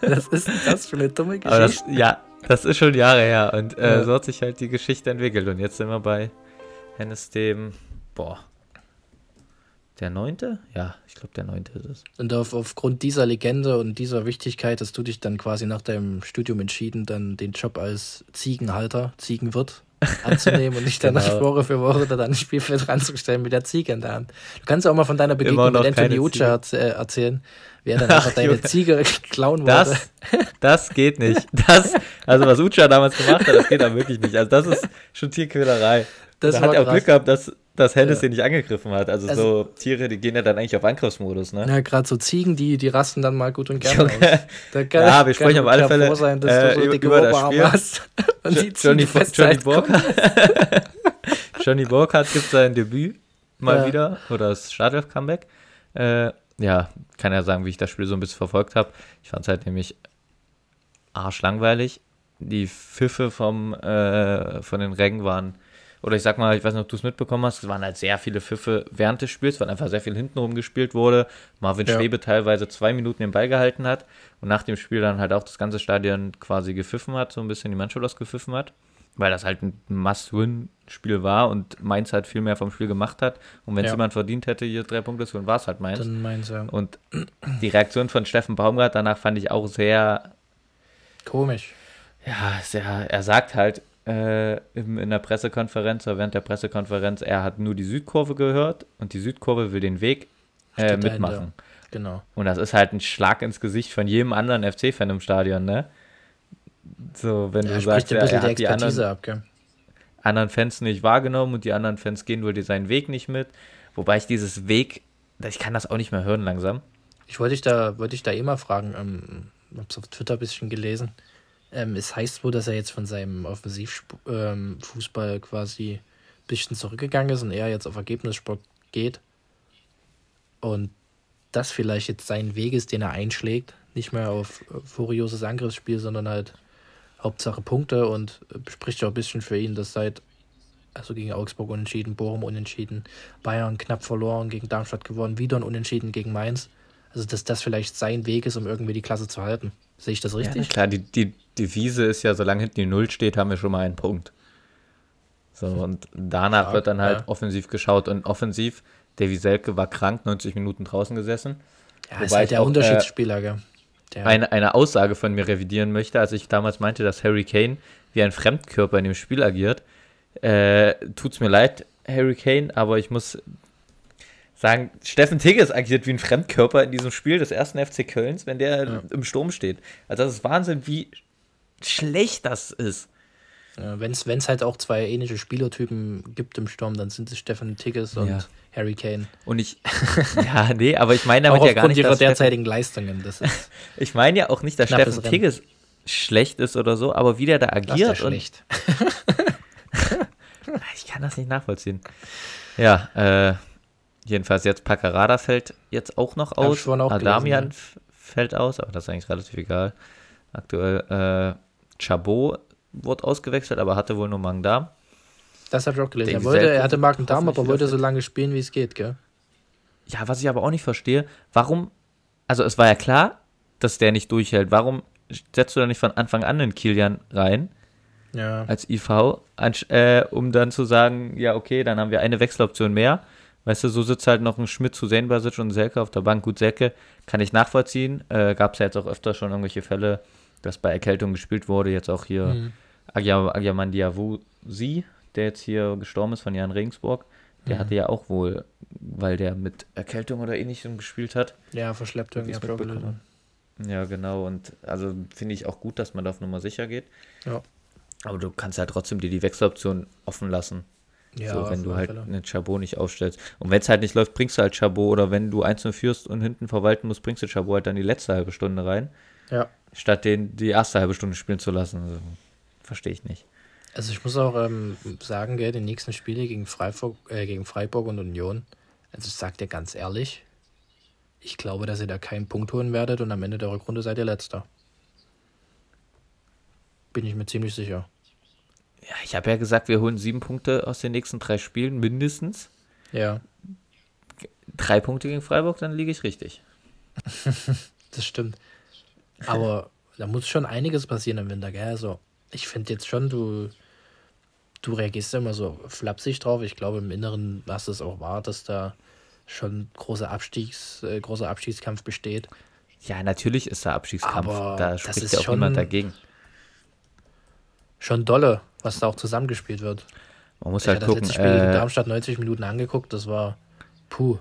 Was ist das für eine dumme Aber das, Geschichte? ja, das ist schon Jahre her und äh, Ja. so hat sich halt die Geschichte entwickelt und jetzt sind wir bei Hennes dem, boah, der neunte? Ja, ich glaube der neunte ist es. Und auf, aufgrund dieser Legende und dieser Wichtigkeit hast du dich dann quasi nach deinem Studium entschieden, dann den Job als Ziegenhalter, Ziegenwirt anzunehmen und dich dann Genau. Woche für Woche da an Spielfeld ranzustellen mit der Ziege in der Hand. Du kannst auch mal von deiner Begegnung mit Anthony Ucha äh, erzählen, wer dann einfach Ach, deine. Ziege klauen wollte. Das, das geht nicht. Das, also was Ucha damals gemacht hat, das geht aber wirklich nicht. Also das ist schon Tierquälerei. Das da hat er auch krass. Glück gehabt, dass, dass Hennes ja. den nicht angegriffen hat. Also, also, so Tiere, die gehen ja dann eigentlich auf Angriffsmodus, ne? Ja, gerade so Ziegen, die, die rasten dann mal gut und gerne aus. Da kann, ja, wir sprechen auf alle Fälle sein, dass äh, du so über das Spiel. Hast und die Johnny, Johnny Burkhardt. Johnny Burkhardt gibt sein Debüt mal ja. wieder oder das Startelf-Comeback. Äh, ja, kann ja sagen, wie ich das Spiel so ein bisschen verfolgt habe. Ich fand es halt nämlich arschlangweilig. Die Pfiffe vom, äh, von den Rängen waren oder ich sag mal, ich weiß nicht, ob du es mitbekommen hast, es waren halt sehr viele Pfiffe während des Spiels, weil einfach sehr viel hintenrum gespielt wurde. Marvin ja. Schwebe teilweise zwei Minuten den Ball gehalten hat und nach dem Spiel dann halt auch das ganze Stadion quasi gepfiffen hat, so ein bisschen die Mannschaft ausgepfiffen hat, weil das halt ein Must-Win-Spiel war und Mainz halt viel mehr vom Spiel gemacht hat. Und wenn es ja. jemand verdient hätte, hier drei Punkte zu holen, war es halt Mainz. Dann Mainz, ja. Und die Reaktion von Steffen Baumgart danach fand ich auch sehr komisch. Ja, sehr, er sagt halt, äh, in der Pressekonferenz oder während der Pressekonferenz, er hat nur die Südkurve gehört und die Südkurve will den Weg äh, mitmachen. Genau. Und das ist halt ein Schlag ins Gesicht von jedem anderen FC-Fan im Stadion, ne? So, wenn ja, du sagst, er, hat die anderen, ab, anderen Fans nicht wahrgenommen und die anderen Fans gehen wohl seinen Weg nicht mit. Wobei ich dieses Weg, ich kann das auch nicht mehr hören langsam. Ich wollte dich da, wollte ich da eh mal fragen, ähm, hab's auf Twitter ein bisschen gelesen. Ähm, es heißt wohl, dass er jetzt von seinem Offensivfußball ähm, quasi ein bisschen zurückgegangen ist und er jetzt auf Ergebnissport geht. Und das vielleicht jetzt sein Weg ist, den er einschlägt. Nicht mehr auf furioses Angriffsspiel, sondern halt Hauptsache Punkte und spricht ja auch ein bisschen für ihn, dass seit, also gegen Augsburg unentschieden, Bochum unentschieden, Bayern knapp verloren, gegen Darmstadt gewonnen, wieder ein Unentschieden gegen Mainz. Also, dass das vielleicht sein Weg ist, um irgendwie die Klasse zu halten. Sehe ich das richtig? Ja, klar, die, die Devise ist ja, solange hinten die Null steht, haben wir schon mal einen Punkt. So, und danach ja, wird dann halt ja. offensiv geschaut. Und offensiv, Davy Selke war krank, 90 Minuten draußen gesessen. Ja, ist halt der auch, Unterschiedsspieler, gell? Der eine, eine Aussage von mir revidieren möchte, als ich damals meinte, dass Harry Kane wie ein Fremdkörper in dem Spiel agiert. Äh, tut's mir leid, Harry Kane, aber ich muss sagen, Steffen Tigges agiert wie ein Fremdkörper in diesem Spiel des ersten FC Kölns, wenn der ja. im Sturm steht. Also das ist Wahnsinn, wie schlecht das ist. Ja, wenn es halt auch zwei ähnliche Spielertypen gibt im Sturm, dann sind es Steffen Tigges und ja. Harry Kane. Und ich, ja, nee, aber ich meine damit ja gar nicht, ihrer dass derzeitigen Steffen, Leistungen. Das ist ich meine ja auch nicht, dass Steffen Tigges schlecht ist oder so, aber wie der da agiert. Das schlecht. ich kann das nicht nachvollziehen. Ja, äh, Jedenfalls jetzt Paccarada fällt jetzt auch noch aus. Auch Adamian gelesen, ja. fällt aus, aber das ist eigentlich relativ egal. Aktuell äh, Chabot wurde ausgewechselt, aber hatte wohl nur Magen-Darm. Das habe ich auch gelesen. Er, wollte, er hatte Magen-Darm, aber wollte so lange spielen, wie es geht, gell? Ja, was ich aber auch nicht verstehe, warum, also es war ja klar, dass der nicht durchhält. Warum setzt du da nicht von Anfang an den Kilian rein? Ja. Als IV, äh, um dann zu sagen, ja, okay, dann haben wir eine Wechseloption mehr Weißt du, so sitzt halt noch ein Schmidt zu Basic und Selke auf der Bank. Gut, Selke kann ich nachvollziehen. Äh, Gab es ja jetzt auch öfter schon irgendwelche Fälle, dass bei Erkältung gespielt wurde. Jetzt auch hier mhm. Agyaman Diawusi, der jetzt hier gestorben ist von Jan Regensburg. Der mhm. hatte ja auch wohl, weil der mit Erkältung oder ähnlichem gespielt hat. Ja, verschleppt irgendwie. Ja, genau. Und also finde ich auch gut, dass man da auf Nummer sicher geht. Ja. Aber du kannst ja halt trotzdem dir die Wechseloption offen lassen. Ja, so, wenn du halt Fälle. einen Chabot nicht aufstellst. Und wenn es halt nicht läuft, bringst du halt Chabot. Oder wenn du einzeln führst und hinten verwalten musst, bringst du Chabot halt dann die letzte halbe Stunde rein. Ja. Statt den die erste halbe Stunde spielen zu lassen. Also, Verstehe ich nicht. Also ich muss auch ähm, sagen, gell, die nächsten Spiele gegen Freiburg, äh, gegen Freiburg und Union, also ich sag dir ganz ehrlich, ich glaube, dass ihr da keinen Punkt holen werdet und am Ende der Rückrunde seid ihr letzter. Bin ich mir ziemlich sicher. Ja, ich habe ja gesagt, wir holen sieben Punkte aus den nächsten drei Spielen, mindestens. Ja. Drei Punkte gegen Freiburg, dann liege ich richtig. das stimmt. Aber da muss schon einiges passieren im Winter, gell? Also, ich finde jetzt schon, du, du reagierst immer so flapsig drauf. Ich glaube, im Inneren hast du es auch wahr, dass da schon großer Abstiegs, äh, großer Abstiegskampf besteht. Ja, natürlich ist da Abstiegskampf. Aber da spricht ja auch niemand dagegen. Schon dolle was da auch zusammengespielt wird. Man muss ich halt gucken. Ich habe das Spiel äh, Darmstadt 90 Minuten angeguckt, das war puh.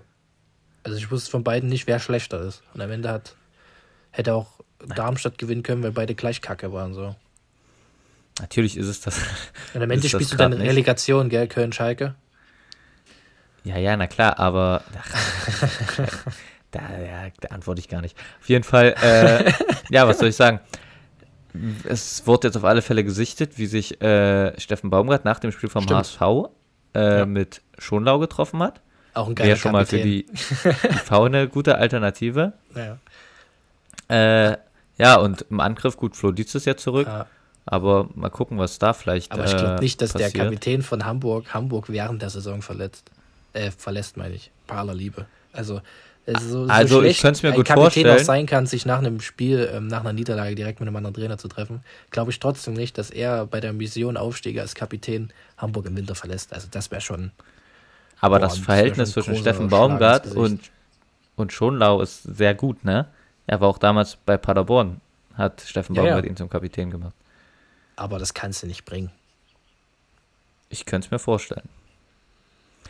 Also ich wusste von beiden nicht, wer schlechter ist. Und am Ende hat, hätte auch Darmstadt gewinnen können, weil beide gleich kacke waren. So. Natürlich ist es das. Und am Ende spielst du dann Relegation, gell, Köln-Schalke. Ja, ja, na klar, aber ach, da, ja, da antworte ich gar nicht. Auf jeden Fall, äh, ja, was soll ich sagen? Es wurde jetzt auf alle Fälle gesichtet, wie sich äh, Steffen Baumgart nach dem Spiel vom Stimmt. HSV äh, Ja. mit Schonlau getroffen hat. Auch ein geiler Wäre schon mal für die, die V eine gute Alternative. Ja. Äh, ja, und im Angriff, gut, Flo Dietz ist jetzt zurück, Ja. aber mal gucken, was da vielleicht Aber ich glaube äh, nicht, dass passiert. der Kapitän von Hamburg Hamburg während der Saison verletzt. Äh, verlässt, meine ich. Bei aller Liebe. Also, es ist so, so Also, ich könnte es mir gut Kapitän vorstellen. auch sein kann, sich nach einem Spiel, ähm, nach einer Niederlage direkt mit einem anderen Trainer zu treffen, glaube ich trotzdem nicht, dass er bei der Mission Aufstieg als Kapitän Hamburg im Winter verlässt. Also, das wäre schon. Aber Boah, das Verhältnis zwischen Steffen Baumgart und, und Schonlau ist sehr gut, ne? Er war auch damals bei Paderborn, hat Steffen Baumgart ja. ihn zum Kapitän gemacht. Aber das kannst du nicht bringen. Ich könnte es mir vorstellen.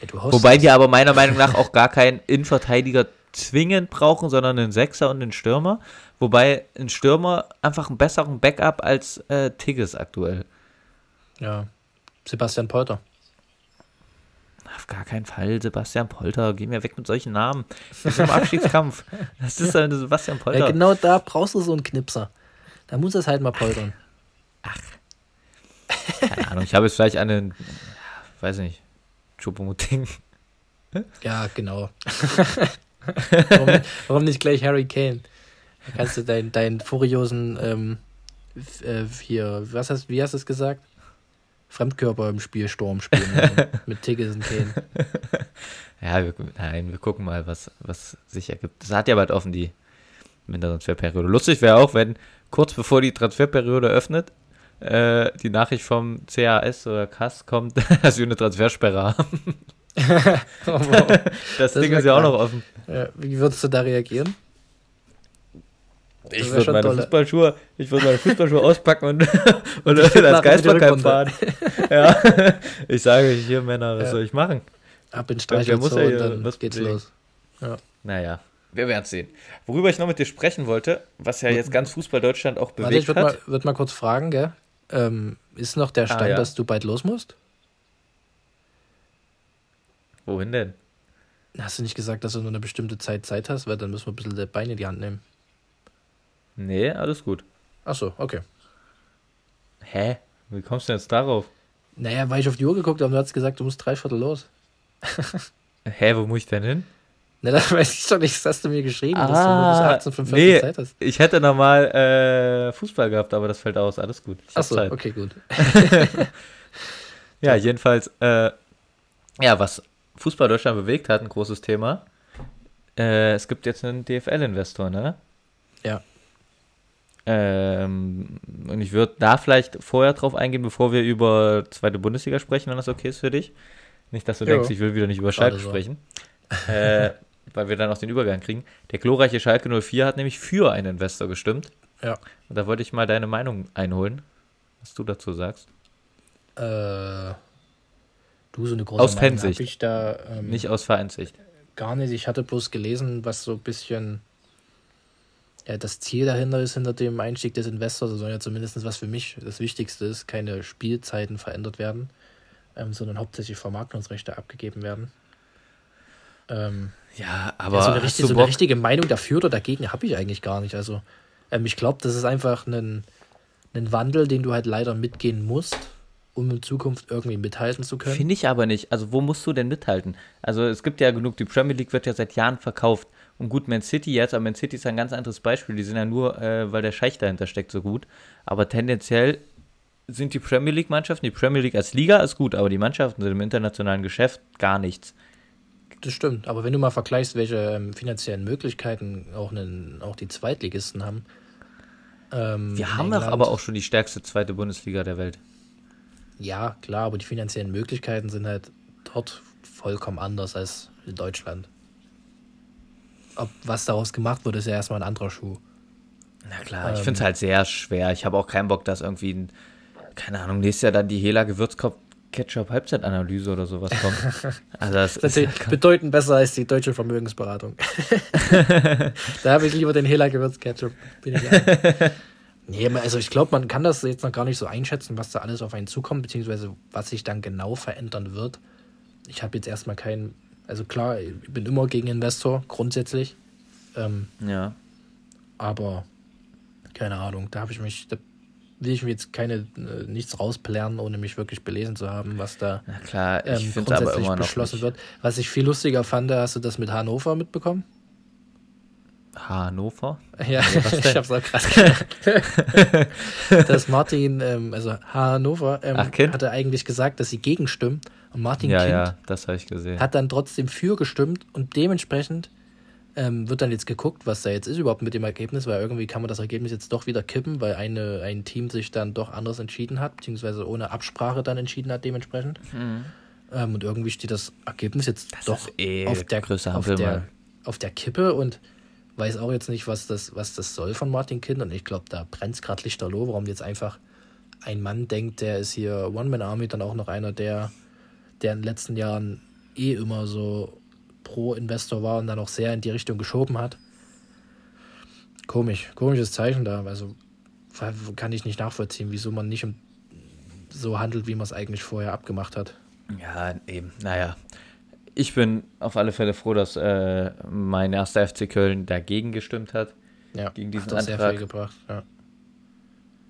Ey, du haust Wobei die aber meiner Meinung nach auch gar keinen Innenverteidiger zwingend brauchen, sondern einen Sechser und einen Stürmer. Wobei ein Stürmer einfach einen besseren Backup als äh, Tigges aktuell. Ja. Sebastian Polter. Auf gar keinen Fall, Sebastian Polter. Geh mir weg mit solchen Namen. Das ist im Abstiegskampf. Das ist halt Sebastian Polter. Ja, genau da brauchst du so einen Knipser. Da muss es halt mal poltern. Keine Ahnung, ich habe jetzt vielleicht einen, weiß nicht, Chupomoting. Ja, genau. warum, nicht- warum nicht gleich Harry Kane? Da kannst du deinen dein furiosen, ähm, äh, hier, was hast, wie hast du es gesagt? Fremdkörper im Spielsturm spielen. Also mit Tigges und Kane. Ja, wir, nein, wir gucken mal, was, was sich ergibt. Das hat ja bald offen, die Wintertransferperiode. Lustig wäre auch, wenn kurz bevor die Transferperiode öffnet, äh, die Nachricht vom CAS oder CAS kommt, dass wir eine Transfersperre haben. Aber, Das, Ding wär ist ja auch noch offen. äh, wie würdest du da reagieren? Ich würde meine dolle. Fußballschuhe, ich würde meine Fußballschuhe auspacken und, und als Geistbarkeit fahren. Ja. Ich sage hier, Männer, was Ja. soll ich machen? Ab in Wer muss Streichelzoo ja und dann was geht's los. Naja, wir werden es sehen. Worüber ich noch mit dir sprechen wollte, was ja jetzt ganz Fußball Deutschland auch Warte, bewegt ich würde hat. mal, würd mal kurz fragen, gell? Ähm, ist noch der Stand, Ah, ja. dass du bald los musst? Wohin denn? Hast du nicht gesagt, dass du nur eine bestimmte Zeit Zeit hast? Weil dann müssen wir ein bisschen der Beine in die Hand nehmen. Nee, alles gut. Ach so, okay. Hä? Wie kommst du denn jetzt darauf? Naja, weil ich auf die Uhr geguckt habe und du hast gesagt, du musst drei Viertel los. Hä, wo muss ich denn hin? Na, das weiß ich doch nicht. Das hast du mir geschrieben, dass du nur Ah, bis 18.45 nee. Zeit hast. Ich hätte nochmal äh, Fußball gehabt, aber das fällt aus. Alles gut. Ich Ach so, Zeit. okay, gut. Ja, jedenfalls, äh, ja, was Fußball Deutschland bewegt hat, ein großes Thema. Äh, es gibt jetzt einen DFL-Investor, ne? Ja. Ähm, und ich würde da vielleicht vorher drauf eingehen, bevor wir über zweite Bundesliga sprechen, wenn das okay ist für dich. Nicht, dass du Jo. denkst, ich will wieder nicht über Schalke so. sprechen. äh, weil wir dann auch den Übergang kriegen. Der glorreiche Schalke 04 hat nämlich für einen Investor gestimmt. Ja. Und da wollte ich mal deine Meinung einholen, was du dazu sagst. Äh, du, so eine große Aus Meinung Fansicht. ich da ähm, Nicht aus Vereinssicht. gar nicht. Ich hatte bloß gelesen, was so ein bisschen das Ziel dahinter ist, hinter dem Einstieg des Investors. Das soll ja zumindest, was für mich das Wichtigste ist, keine Spielzeiten verändert werden, ähm, sondern hauptsächlich Vermarktungsrechte abgegeben werden. Ähm, Ja, aber ja, so, eine richtige, so eine richtige Meinung dafür oder dagegen habe ich eigentlich gar nicht. Also, ähm, ich glaube, das ist einfach ein, ein Wandel, den du halt leider mitgehen musst, um in Zukunft irgendwie mithalten zu können. Finde ich aber nicht. Also wo musst du denn mithalten? Also es gibt ja genug, die Premier League wird ja seit Jahren verkauft. Und gut, Man City jetzt, aber Man City ist ein ganz anderes Beispiel. Die sind ja nur, äh, weil der Scheich dahinter steckt, so gut. Aber tendenziell sind die Premier League-Mannschaften, die Premier League als Liga ist gut, aber die Mannschaften sind im internationalen Geschäft gar nichts. Das stimmt, aber wenn du mal vergleichst, welche ähm, finanziellen Möglichkeiten auch, einen, auch die Zweitligisten haben. Ähm, Wir haben doch aber auch schon die stärkste zweite Bundesliga der Welt. Ja, klar, aber die finanziellen Möglichkeiten sind halt dort vollkommen anders als in Deutschland. Ob was daraus gemacht wird, ist ja erstmal ein anderer Schuh. Na klar, ich Ähm. finde es halt sehr schwer. Ich habe auch keinen Bock, dass irgendwie, ein, keine Ahnung, nächstes Jahr dann die Hela Gewürzkopf Ketchup Halbzeitanalyse oder sowas kommt. Also das Das ist bedeutend besser als die deutsche Vermögensberatung. da habe ich lieber den Hela. Bin ich ehrlich. nee, also ich glaube, man kann das jetzt noch gar nicht so einschätzen, was da alles auf einen zukommt, beziehungsweise was sich dann genau verändern wird. Ich habe jetzt erstmal keinen Also klar, ich bin immer gegen Investor, grundsätzlich. Ähm, Ja. aber keine Ahnung, da habe ich mich, da will ich mir jetzt keine, äh, nichts rausplären, ohne mich wirklich belesen zu haben, was da Na klar, ich ähm, es aber grundsätzlich immer noch beschlossen nicht. wird. Was ich viel lustiger fand, hast du das mit Hannover mitbekommen? Hannover? Ja, denn? ich hab's auch gerade Dass Martin, ähm, also Hannover, ähm, Ach, hatte eigentlich gesagt, dass sie gegenstimmen. Und Martin Ja, Kind ja, das habe ich gesehen. hat dann trotzdem für gestimmt und dementsprechend ähm, wird dann jetzt geguckt, was da jetzt ist überhaupt mit dem Ergebnis, weil irgendwie kann man das Ergebnis jetzt doch wieder kippen, weil eine, ein Team sich dann doch anders entschieden hat, beziehungsweise ohne Absprache dann entschieden hat dementsprechend. Ähm, und irgendwie steht das Ergebnis jetzt doch ist eh auf, der, auf, der, auf der Kippe und weiß auch jetzt nicht, was das, was das soll von Martin Kind. Und ich glaube, da brennt es gerade lichterloh, warum jetzt einfach ein Mann denkt, der ist hier One-Man-Army, dann auch noch einer, der, der in den letzten Jahren eh immer so Pro-Investor war und dann auch sehr in die Richtung geschoben hat. Komisch, komisches Zeichen da. Also kann ich nicht nachvollziehen, wieso man nicht so handelt, wie man es eigentlich vorher abgemacht hat. Ja, eben. Naja. Ich bin auf alle Fälle froh, dass äh, mein erster FC Köln dagegen gestimmt hat. Ja, Gegen diesen hat sehr Antrag. viel gebracht. Ja.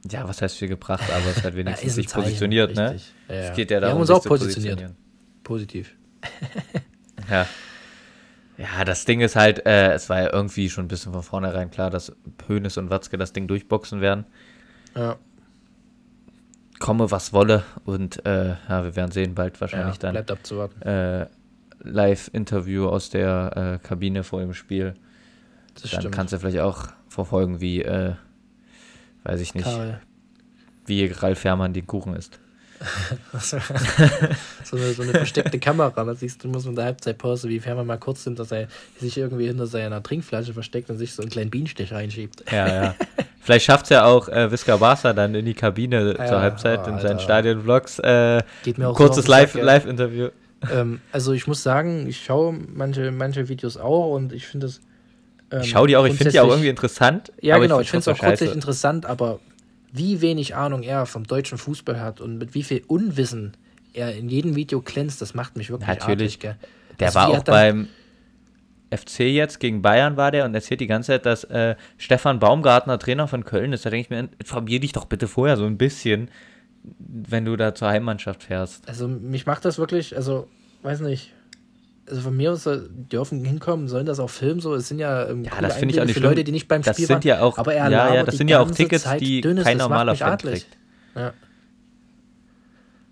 Ja, was heißt viel gebracht, aber es hat wenigstens ein sich Zeichen, positioniert, ne? richtig. Ja, ja. Es geht ja Wir darum, haben uns auch positioniert. positionieren. Positiv. Ja. Ja, das Ding ist halt, äh, es war ja irgendwie schon ein bisschen von vornherein klar, dass Hönes und Watzke das Ding durchboxen werden. Ja, Komme, was wolle. Und äh, ja, wir werden sehen, bald ja wahrscheinlich dann bleibt abzuwarten. äh, Live-Interview aus der äh, Kabine vor dem Spiel. Das Dann stimmt. kannst du vielleicht auch verfolgen, wie, äh, weiß ich nicht, Karl. wie Ralf Fährmann den Kuchen isst. so, eine, so eine versteckte Kamera. Da siehst du, muss man in der Halbzeitpause, wie Fährmann mal kurz hinter sein, sich irgendwie hinter seiner Trinkflasche versteckt und sich so einen kleinen Bienenstich reinschiebt. Ja, ja. Vielleicht schafft es ja auch äh, Visca Barca dann in die Kabine Ja, zur Halbzeit oh, in seinen. Stadion-Vlogs. Äh, Geht mir auch kurzes so den Live-. Live-Interview. Ähm, also ich muss sagen, ich schaue manche, manche Videos auch und ich finde es. Ähm, ich schaue die auch, ich finde die auch irgendwie interessant. Ja, genau, ich finde es auch grundsätzlich interessant, aber wie wenig Ahnung er vom deutschen Fußball hat und mit wie viel Unwissen er in jedem Video glänzt, das macht mich wirklich Natürlich. artig, gell? Der Also war auch beim FC jetzt gegen Bayern war der und erzählt die ganze Zeit, dass äh, Stefan Baumgartner Trainer von Köln ist. Da denke ich mir, informier dich doch bitte vorher so ein bisschen, wenn du da zur Heimmannschaft fährst. Also mich macht das wirklich, also weiß nicht. Also von mir aus äh, dürfen hinkommen, sollen das auch filmen, so. Es sind ja, ähm, Ja, das finde ich auch nicht für schlimm. Leute, die nicht beim Das Spiel sind waren. ja auch- aber er ja, ja, das sind ja auch Tickets, Zeit die Dünnes, kein normaler Fan kriegt. Ja.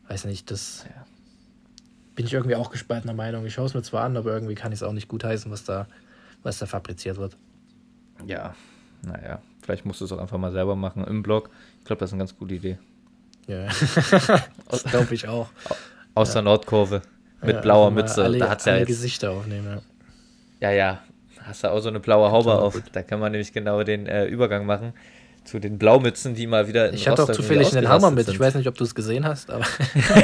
Weiß nicht, das Ja. bin ich irgendwie auch gespaltener Meinung. Ich schaue es mir zwar an, aber irgendwie kann ich es auch nicht gutheißen, was da, was da fabriziert wird. Ja, naja, vielleicht musst du es auch einfach mal selber machen im Blog. Ich glaube, das ist eine ganz gute Idee. Ja. das glaube ich auch. Aus der Nordkurve mit Ja, blauer Mütze. Alle, da hat's ja alle jetzt, Gesichter aufnehmen. ja, ja, hast du auch so eine blaue Haube auf. gut. Da kann man nämlich genau den äh, Übergang machen zu den Blaumützen, die mal wieder Ja. in Ich hatte auch zufällig einen Hammer mit. Ich weiß nicht, ob du es gesehen hast, aber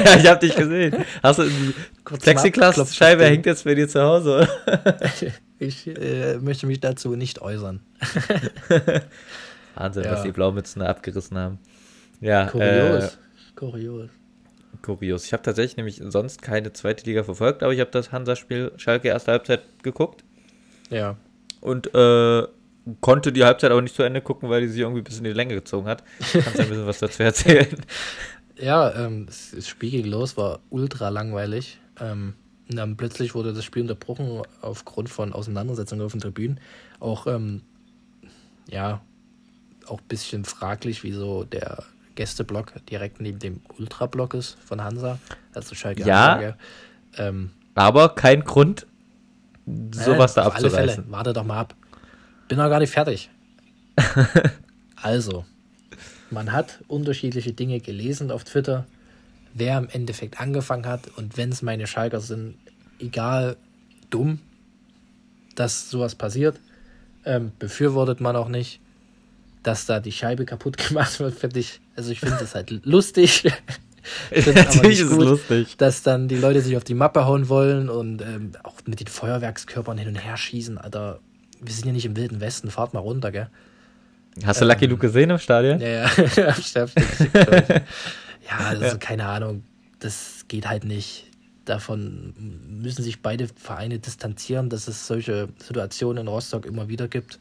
ja, ich habe dich gesehen. Hast du die Plexiglas-Scheibe hängt jetzt bei dir zu Hause? ich äh, möchte mich dazu nicht äußern. Wahnsinn, Ja. was die Blaumützen da abgerissen haben. Ja, Kurios. Äh, Kurios. Kurios. Ich habe tatsächlich nämlich sonst keine zweite Liga verfolgt, aber ich habe das Hansa-Spiel Schalke erste Halbzeit geguckt Ja. und äh, konnte die Halbzeit aber nicht zu Ende gucken, weil die sich irgendwie bis in die Länge gezogen hat. Kannst du ein bisschen was dazu erzählen? Ja, ähm, das Spiel gegen Los war ultra langweilig. Ähm, und dann plötzlich wurde das Spiel unterbrochen aufgrund von Auseinandersetzungen auf den Tribünen. Auch, ähm, ja, auch ein bisschen fraglich, wieso der Gästeblock direkt neben dem Ultrablock ist von Hansa. Also Schalke Ja. Ähm, Aber kein Grund, sowas da auf alle Fälle. abzureißen. Warte doch mal ab. Bin noch gar nicht fertig. also, man hat unterschiedliche Dinge gelesen auf Twitter, wer im Endeffekt angefangen hat und wenn es meine Schalker sind, egal, dumm, dass sowas passiert, ähm, befürwortet man auch nicht, dass da die Scheibe kaputt gemacht wird, finde ich, also ich finde das halt lustig. Natürlich ist es lustig. dass dann die Leute sich auf die Mappe hauen wollen und ähm, auch mit den Feuerwerkskörpern hin und her schießen, Alter. Wir sind ja nicht im Wilden Westen, fahrt mal runter, gell? Hast du Lucky Luke gesehen im Stadion? Ja, ja, ja, also keine Ahnung. Das geht halt nicht. davon müssen sich beide Vereine distanzieren, dass es solche Situationen in Rostock immer wieder gibt.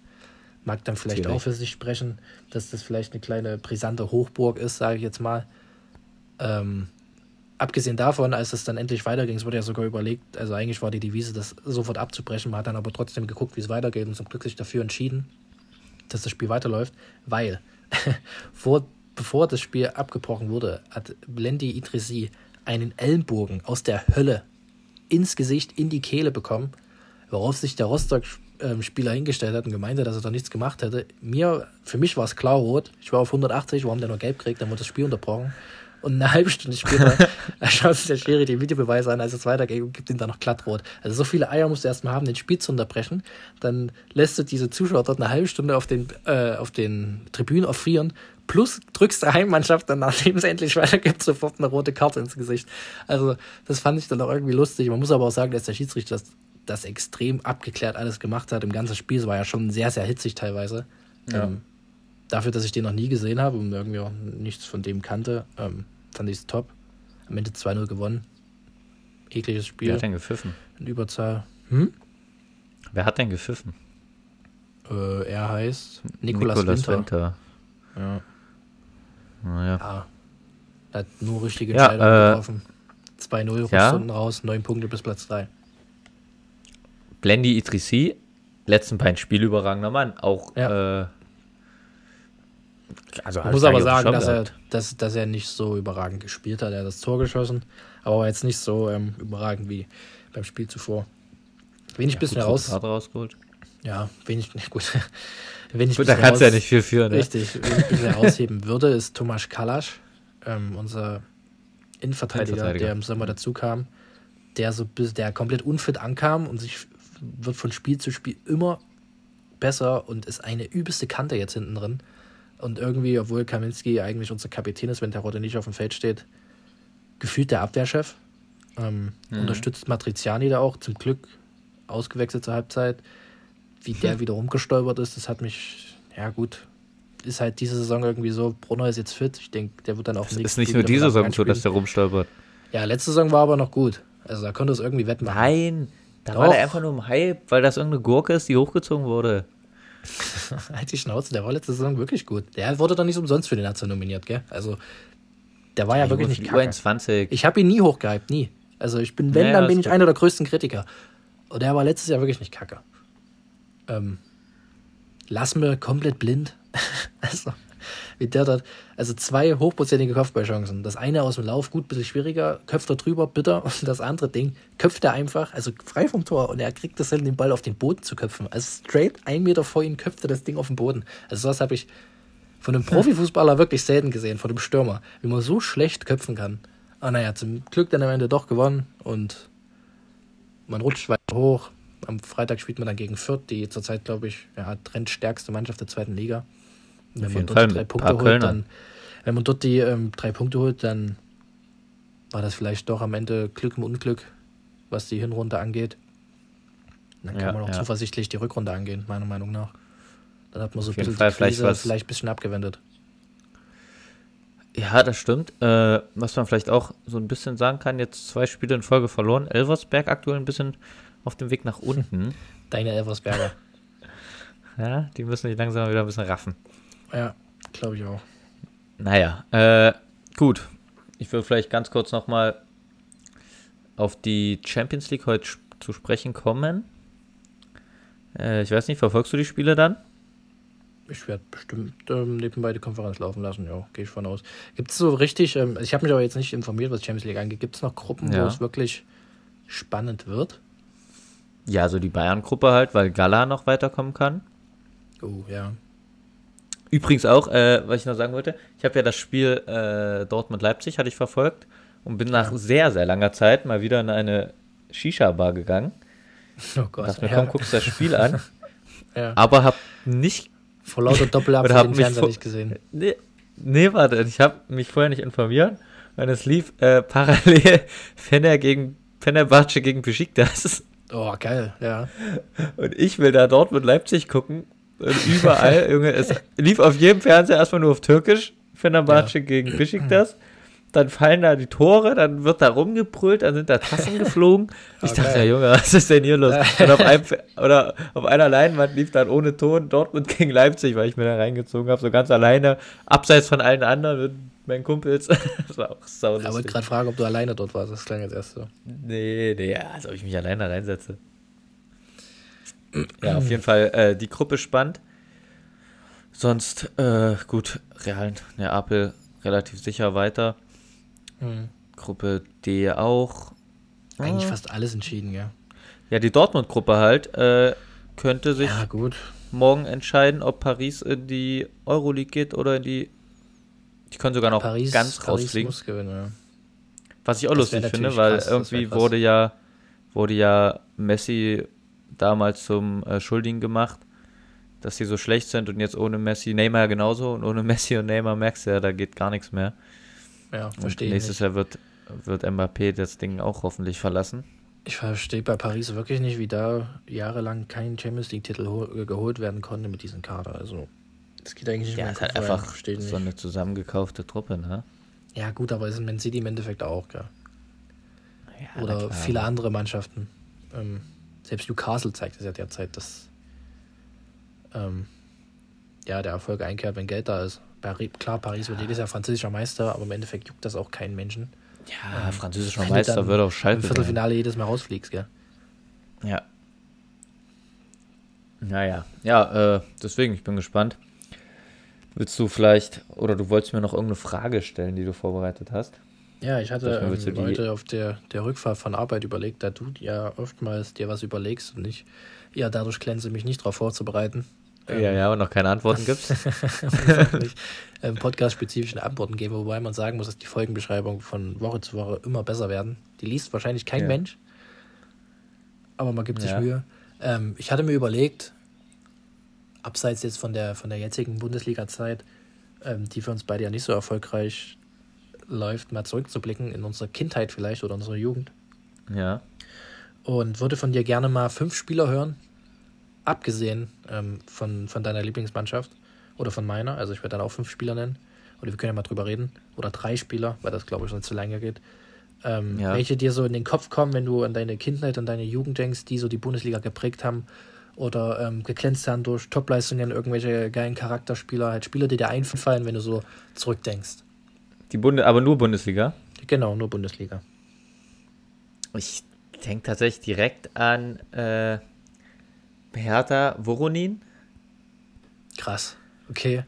Mag dann vielleicht Schwierig. auch für sich sprechen, dass das vielleicht eine kleine brisante Hochburg ist, sage ich jetzt mal. Ähm, abgesehen davon, als es dann endlich weiterging, es wurde ja sogar überlegt, also eigentlich war die Devise, das sofort abzubrechen. Man hat dann aber trotzdem geguckt, wie es weitergeht und zum Glück sich dafür entschieden, dass das Spiel weiterläuft, weil vor, bevor das Spiel abgebrochen wurde, hat Blendi Idrissi einen Ellenbogen aus der Hölle ins Gesicht, in die Kehle bekommen, worauf sich der Rostock-Spieler hingestellt hat und gemeint hat, dass er da nichts gemacht hätte. Mir, für mich war es klar rot. Ich war auf 180, warum der noch gelb kriegt, dann wurde das Spiel unterbrochen. Und eine halbe Stunde später schaut sich der Schiri die Videobeweise an, als es weitergeht und gibt ihm dann noch glattrot. Also so viele Eier musst du erstmal haben, den Spiel zu unterbrechen. Dann lässt du diese Zuschauer dort eine halbe Stunde auf den, äh, auf den Tribünen offrieren plus drückst der Heimmannschaft dann, nachdem es endlich weitergibt, sofort eine rote Karte ins Gesicht. Also, das fand ich dann auch irgendwie lustig. Man muss aber auch sagen, dass der Schiedsrichter das, das extrem abgeklärt alles gemacht hat. Im ganzen Spiel, es war ja schon sehr, sehr hitzig teilweise. Ja. Ähm, dafür, dass ich den noch nie gesehen habe und irgendwie auch nichts von dem kannte, ähm, fand ich es top. Am Ende 2-0 gewonnen. Ekliges Spiel. Wer hat denn gepfiffen? In Überzahl. Hm? Wer hat denn gepfiffen? Äh, er heißt Nikolas, Nikolas Winter. Winter. Ja. Naja. Ja. Hat nur richtige Entscheidungen ja, äh, getroffen. 2-0 ja. Stunden raus, 9 Punkte bis Platz 3. Blendi Idrissi, letzten beiden Spiele überragender Mann. Auch ja. äh, also ich muss aber sagen, dass er, dass, dass er nicht so überragend gespielt hat. Er hat das Tor geschossen, aber war jetzt nicht so ähm, überragend wie beim Spiel zuvor. Wen ich ein ja, bisschen raus. rausgeholt. Ja, wenig, gut. Wenn ich Gut, da kannst du ja nicht viel führen. Ne? Richtig, wenn ich mich herausheben würde, ist Tomasz Kalasch, ähm, unser Innenverteidiger, Innenverteidiger, der im Sommer dazu kam, der so bis der komplett unfit ankam und sich wird von Spiel zu Spiel immer besser und ist eine übelste Kante jetzt hinten drin. Und irgendwie, obwohl Kaminski eigentlich unser Kapitän ist, wenn der Rotte nicht auf dem Feld steht, gefühlt der Abwehrchef. Ähm, mhm. Unterstützt Matriziani da auch, zum Glück ausgewechselt zur Halbzeit wie der wieder rumgestolpert ist, das hat mich, ja gut, ist halt diese Saison irgendwie so, Brunner ist jetzt fit, ich denke, der wird dann auch nicht. Ist nicht nur diese Saison so, dass der rumstolpert. Ja, letzte Saison war aber noch gut. Also da konnte es irgendwie wettmachen. Nein, da Doch. war der einfach nur im Hype, weil das irgendeine Gurke ist, die hochgezogen wurde. halt die Schnauze, der war letzte Saison wirklich gut. Der wurde doch nicht umsonst für den Nazi nominiert, gell? Also, der war ja, ja wirklich nicht kacke. 20. Ich habe ihn nie hochgehypt, nie. Also, ich bin, wenn, naja, dann bin ich einer der größten Kritiker. Und der war letztes Jahr wirklich nicht kacke ähm, lass mir komplett blind. also, wie der dort, also zwei hochprozentige Kopfballchancen. Das eine aus dem Lauf, gut, bisschen schwieriger, köpft er drüber, bitter. Und das andere Ding köpft er einfach, also frei vom Tor. Und er kriegt das hin, den Ball auf den Boden zu köpfen. Also straight ein Meter vor ihm köpft er das Ding auf den Boden. Also sowas habe ich von einem Profifußballer wirklich selten gesehen, von dem Stürmer. Wie man so schlecht köpfen kann. Aber ah, naja, zum Glück dann am Ende doch gewonnen und man rutscht weiter hoch. Am Freitag spielt man dann gegen Fürth, die zurzeit, glaube ich, ja, trendstärkste Mannschaft der zweiten Liga. Wenn Auf man dort Fall drei Punkte holt, dann, wenn man dort die ähm, drei Punkte holt, dann war das vielleicht doch am Ende Glück im Unglück, was die Hinrunde angeht. Dann kann ja, man auch ja. zuversichtlich die Rückrunde angehen, meiner Meinung nach. Dann hat man so ein bisschen Fall die Krise vielleicht, vielleicht ein bisschen abgewendet. Ja, das stimmt. Äh, was man vielleicht auch so ein bisschen sagen kann, jetzt zwei Spiele in Folge verloren. Elversberg aktuell ein bisschen auf dem Weg nach unten. Deine Elversberger. ja, die müssen sich langsam wieder ein bisschen raffen. Ja, glaube ich auch. Naja, äh, gut. Ich will vielleicht ganz kurz nochmal auf die Champions League heute zu sprechen kommen. Äh, ich weiß nicht, verfolgst du die Spiele dann? Ich werde bestimmt ähm, nebenbei die Konferenz laufen lassen, ja, gehe ich von aus. Gibt es so richtig, ähm, ich habe mich aber jetzt nicht informiert, was Champions League angeht, gibt es noch Gruppen, ja. wo es wirklich spannend wird? Ja, so die Bayern-Gruppe halt, weil Gala noch weiterkommen kann. Oh, ja. Übrigens auch, äh, was ich noch sagen wollte, ich habe ja das Spiel äh, Dortmund-Leipzig, hatte ich verfolgt und bin nach sehr, sehr langer Zeit mal wieder in eine Shisha-Bar gegangen. Oh Gott. Dachte mir, komm, guckst das Spiel an. ja. Aber hab nicht. Vor lauter Doppelabsicht den Fernseher nicht gesehen. Nee, nee warte, ich habe mich vorher nicht informiert, weil es lief äh, parallel Fenner gegen Fenerbahce gegen Besiktas. Oh, geil, ja. Und ich will da Dortmund Leipzig gucken. Überall, Junge, es lief auf jedem Fernseher erstmal nur auf Türkisch. Fenerbahce ja. gegen Besiktas. dann fallen da die Tore, dann wird da rumgebrüllt, dann sind da Tassen geflogen. Ich Okay. dachte, ja Junge, was ist denn hier los? Und auf, einem, oder auf einer Leinwand lief dann ohne Ton Dortmund gegen Leipzig, weil ich mir da reingezogen habe, so ganz alleine, abseits von allen anderen mit meinen Kumpels. Das war auch sau Ich wollte gerade fragen, ob du alleine dort warst. Das klang jetzt erst so. Nee, nee, als ob ich mich alleine reinsetze. Ja, auf jeden Fall äh, die Gruppe spannend. Sonst, äh, gut, Real Neapel relativ sicher weiter. Mhm. Gruppe D auch. Eigentlich Ah. fast alles entschieden, ja. Ja, die Dortmund-Gruppe halt äh, könnte sich Ja, gut. morgen entscheiden, ob Paris in die Euroleague geht oder in die. Die können sogar noch Paris, ganz Paris rausfliegen. gewinnen, ja. Was ich auch Das lustig finde, weil krass, irgendwie wurde ja, wurde ja Messi damals zum äh, Schuldigen gemacht, dass sie so schlecht sind und jetzt ohne Messi, Neymar ja genauso und ohne Messi und Neymar merkst du ja, da geht gar nichts mehr. Ja, Und verstehe ich nächstes nicht. Jahr wird, wird Mbappé das Ding auch hoffentlich verlassen. Ich verstehe bei Paris wirklich nicht, wie da jahrelang kein Champions League-Titel ho- geholt werden konnte mit diesem Kader. Also, das geht eigentlich nicht Ja, mehr halt Kopf rein. einfach so eine zusammengekaufte Truppe, ne? Ja, gut, aber es ist Man City im Endeffekt auch, gell? Ja, Oder viele andere Mannschaften. Ähm, selbst Newcastle zeigt es ja derzeit, dass ähm, ja, der Erfolg einkehrt, wenn Geld da ist. Pari klar, Paris wird jedes Jahr französischer Meister, aber im Endeffekt juckt das auch keinen Menschen. Ja, Ähm, französischer Meister dann wird auf Im Schalke. sein. Viertelfinale jedes Mal rausfliegst, gell? Ja. Naja, ja, äh, deswegen, ich bin gespannt. Willst du vielleicht, oder du wolltest mir noch irgendeine Frage stellen, die du vorbereitet hast? Ja, ich hatte ähm, heute auf der, der Rückfahrt von Arbeit überlegt, da du ja oftmals dir was überlegst und ich ja dadurch glänze, mich nicht darauf vorzubereiten. Ähm, ja, ja, und noch keine Antworten wirklich ähm, podcast-spezifische Antworten geben, wobei man sagen muss, dass die Folgenbeschreibungen von Woche zu Woche immer besser werden. Die liest wahrscheinlich kein Ja. Mensch, aber man gibt sich Ja. Mühe. Ähm, ich hatte mir überlegt, abseits jetzt von der, von der jetzigen Bundesliga-Zeit, ähm, die für uns beide ja nicht so erfolgreich läuft, mal zurückzublicken in unsere Kindheit vielleicht oder unsere Jugend ja. und würde von dir gerne mal fünf Spieler hören, abgesehen ähm, von, von deiner Lieblingsmannschaft oder von meiner. Also ich werde dann auch fünf Spieler nennen. Oder wir können ja mal drüber reden. Oder drei Spieler, weil das glaube ich sonst zu lange geht. Ähm, Ja. Welche dir so in den Kopf kommen, wenn du an deine Kindheit, an deine Jugend denkst, die so die Bundesliga geprägt haben oder ähm, geglänzt haben durch Topleistungen, irgendwelche geilen Charakterspieler, halt Spieler, die dir einfallen, wenn du so zurückdenkst. Die Bunde, aber nur Bundesliga. Genau, nur Bundesliga. Ich denke tatsächlich direkt an äh, Hertha Voronin. Krass. Okay.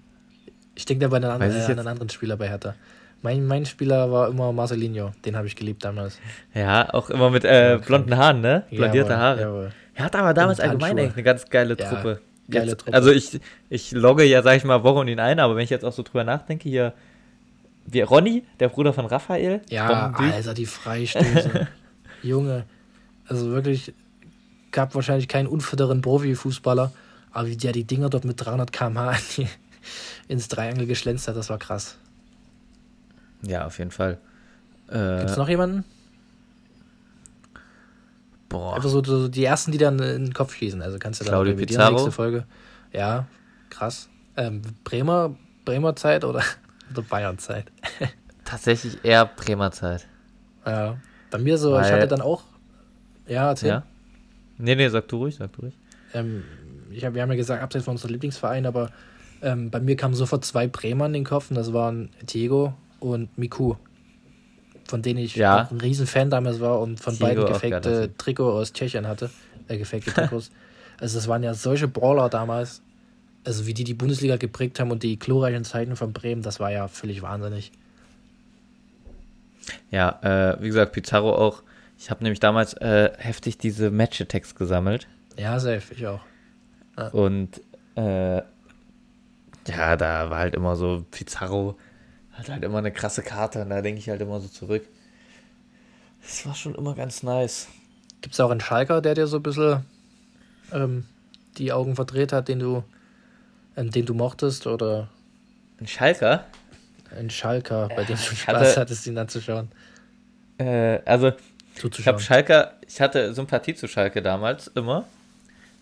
Ich denke da bei einem, Weiß ich äh, an einen anderen Spieler bei Hertha. Mein, mein Spieler war immer Marcelinho. Den habe ich geliebt damals. Ja, auch immer mit äh, blonden Haaren, ne? Blondierte Jawohl, Haare. jawohl. Er hat aber damals Und allgemein Handschuhe. eine ganz geile Ja, Truppe. geile jetzt, Truppe. Also ich, ich logge ja, sag ich mal, Voronin ein, aber wenn ich jetzt auch so drüber nachdenke, hier, wie Ronny, der Bruder von Raphael. Ja, Bombentyp. Alter, die Freistöße. Junge. Also wirklich, gab wahrscheinlich keinen unfitteren Profifußballer, aber wie der die Dinger dort mit 300 km/h ins Dreiangel geschlänzt hat, das war krass. Ja, auf jeden Fall. Äh, Gibt es noch jemanden? boah. Einfach so, so die ersten, die dann in den Kopf schießen. Also kannst du dann Claudio Pizarro? nächste Folge. Ja, krass. Ähm, Bremer, Bremer Zeit oder, oder Bayern Zeit? Tatsächlich eher Bremer Zeit. Ja. Bei mir so, ich Weil- hatte dann auch. Ja, erzähl. Ja? Nee, nee, sag du ruhig, sag du ruhig. Ähm, ich hab, wir haben ja gesagt, abseits von unserem Lieblingsverein, aber ähm, bei mir kamen sofort zwei Bremer in den Kopf und das waren Diego und Miku. Von denen ich Ja. ein Riesenfan damals war und von Diego beiden gefakte. Trikot aus Tschechien hatte. Äh, gefakte Trikots. also das waren ja solche Brawler damals. Also wie die die Bundesliga geprägt haben und die glorreichen Zeiten von Bremen, das war ja völlig wahnsinnig. Ja, äh, wie gesagt, Pizarro auch. Ich habe nämlich damals äh, heftig diese Match-Attacks gesammelt. Ja, safe, ich auch. Und äh, ja, da war halt immer so, Pizarro hat halt immer eine krasse Karte und da denke ich halt immer so zurück. Das war schon immer ganz nice. Gibt es auch einen Schalker, der dir so ein bisschen ähm, die Augen verdreht hat, den du, den du mochtest? Oder Ein Schalker? ein Schalker, bei dem du ich Spaß hatte- hattest, ihn anzuschauen? Äh, also, ich habe. Schalker, ich hatte Sympathie zu Schalke damals immer,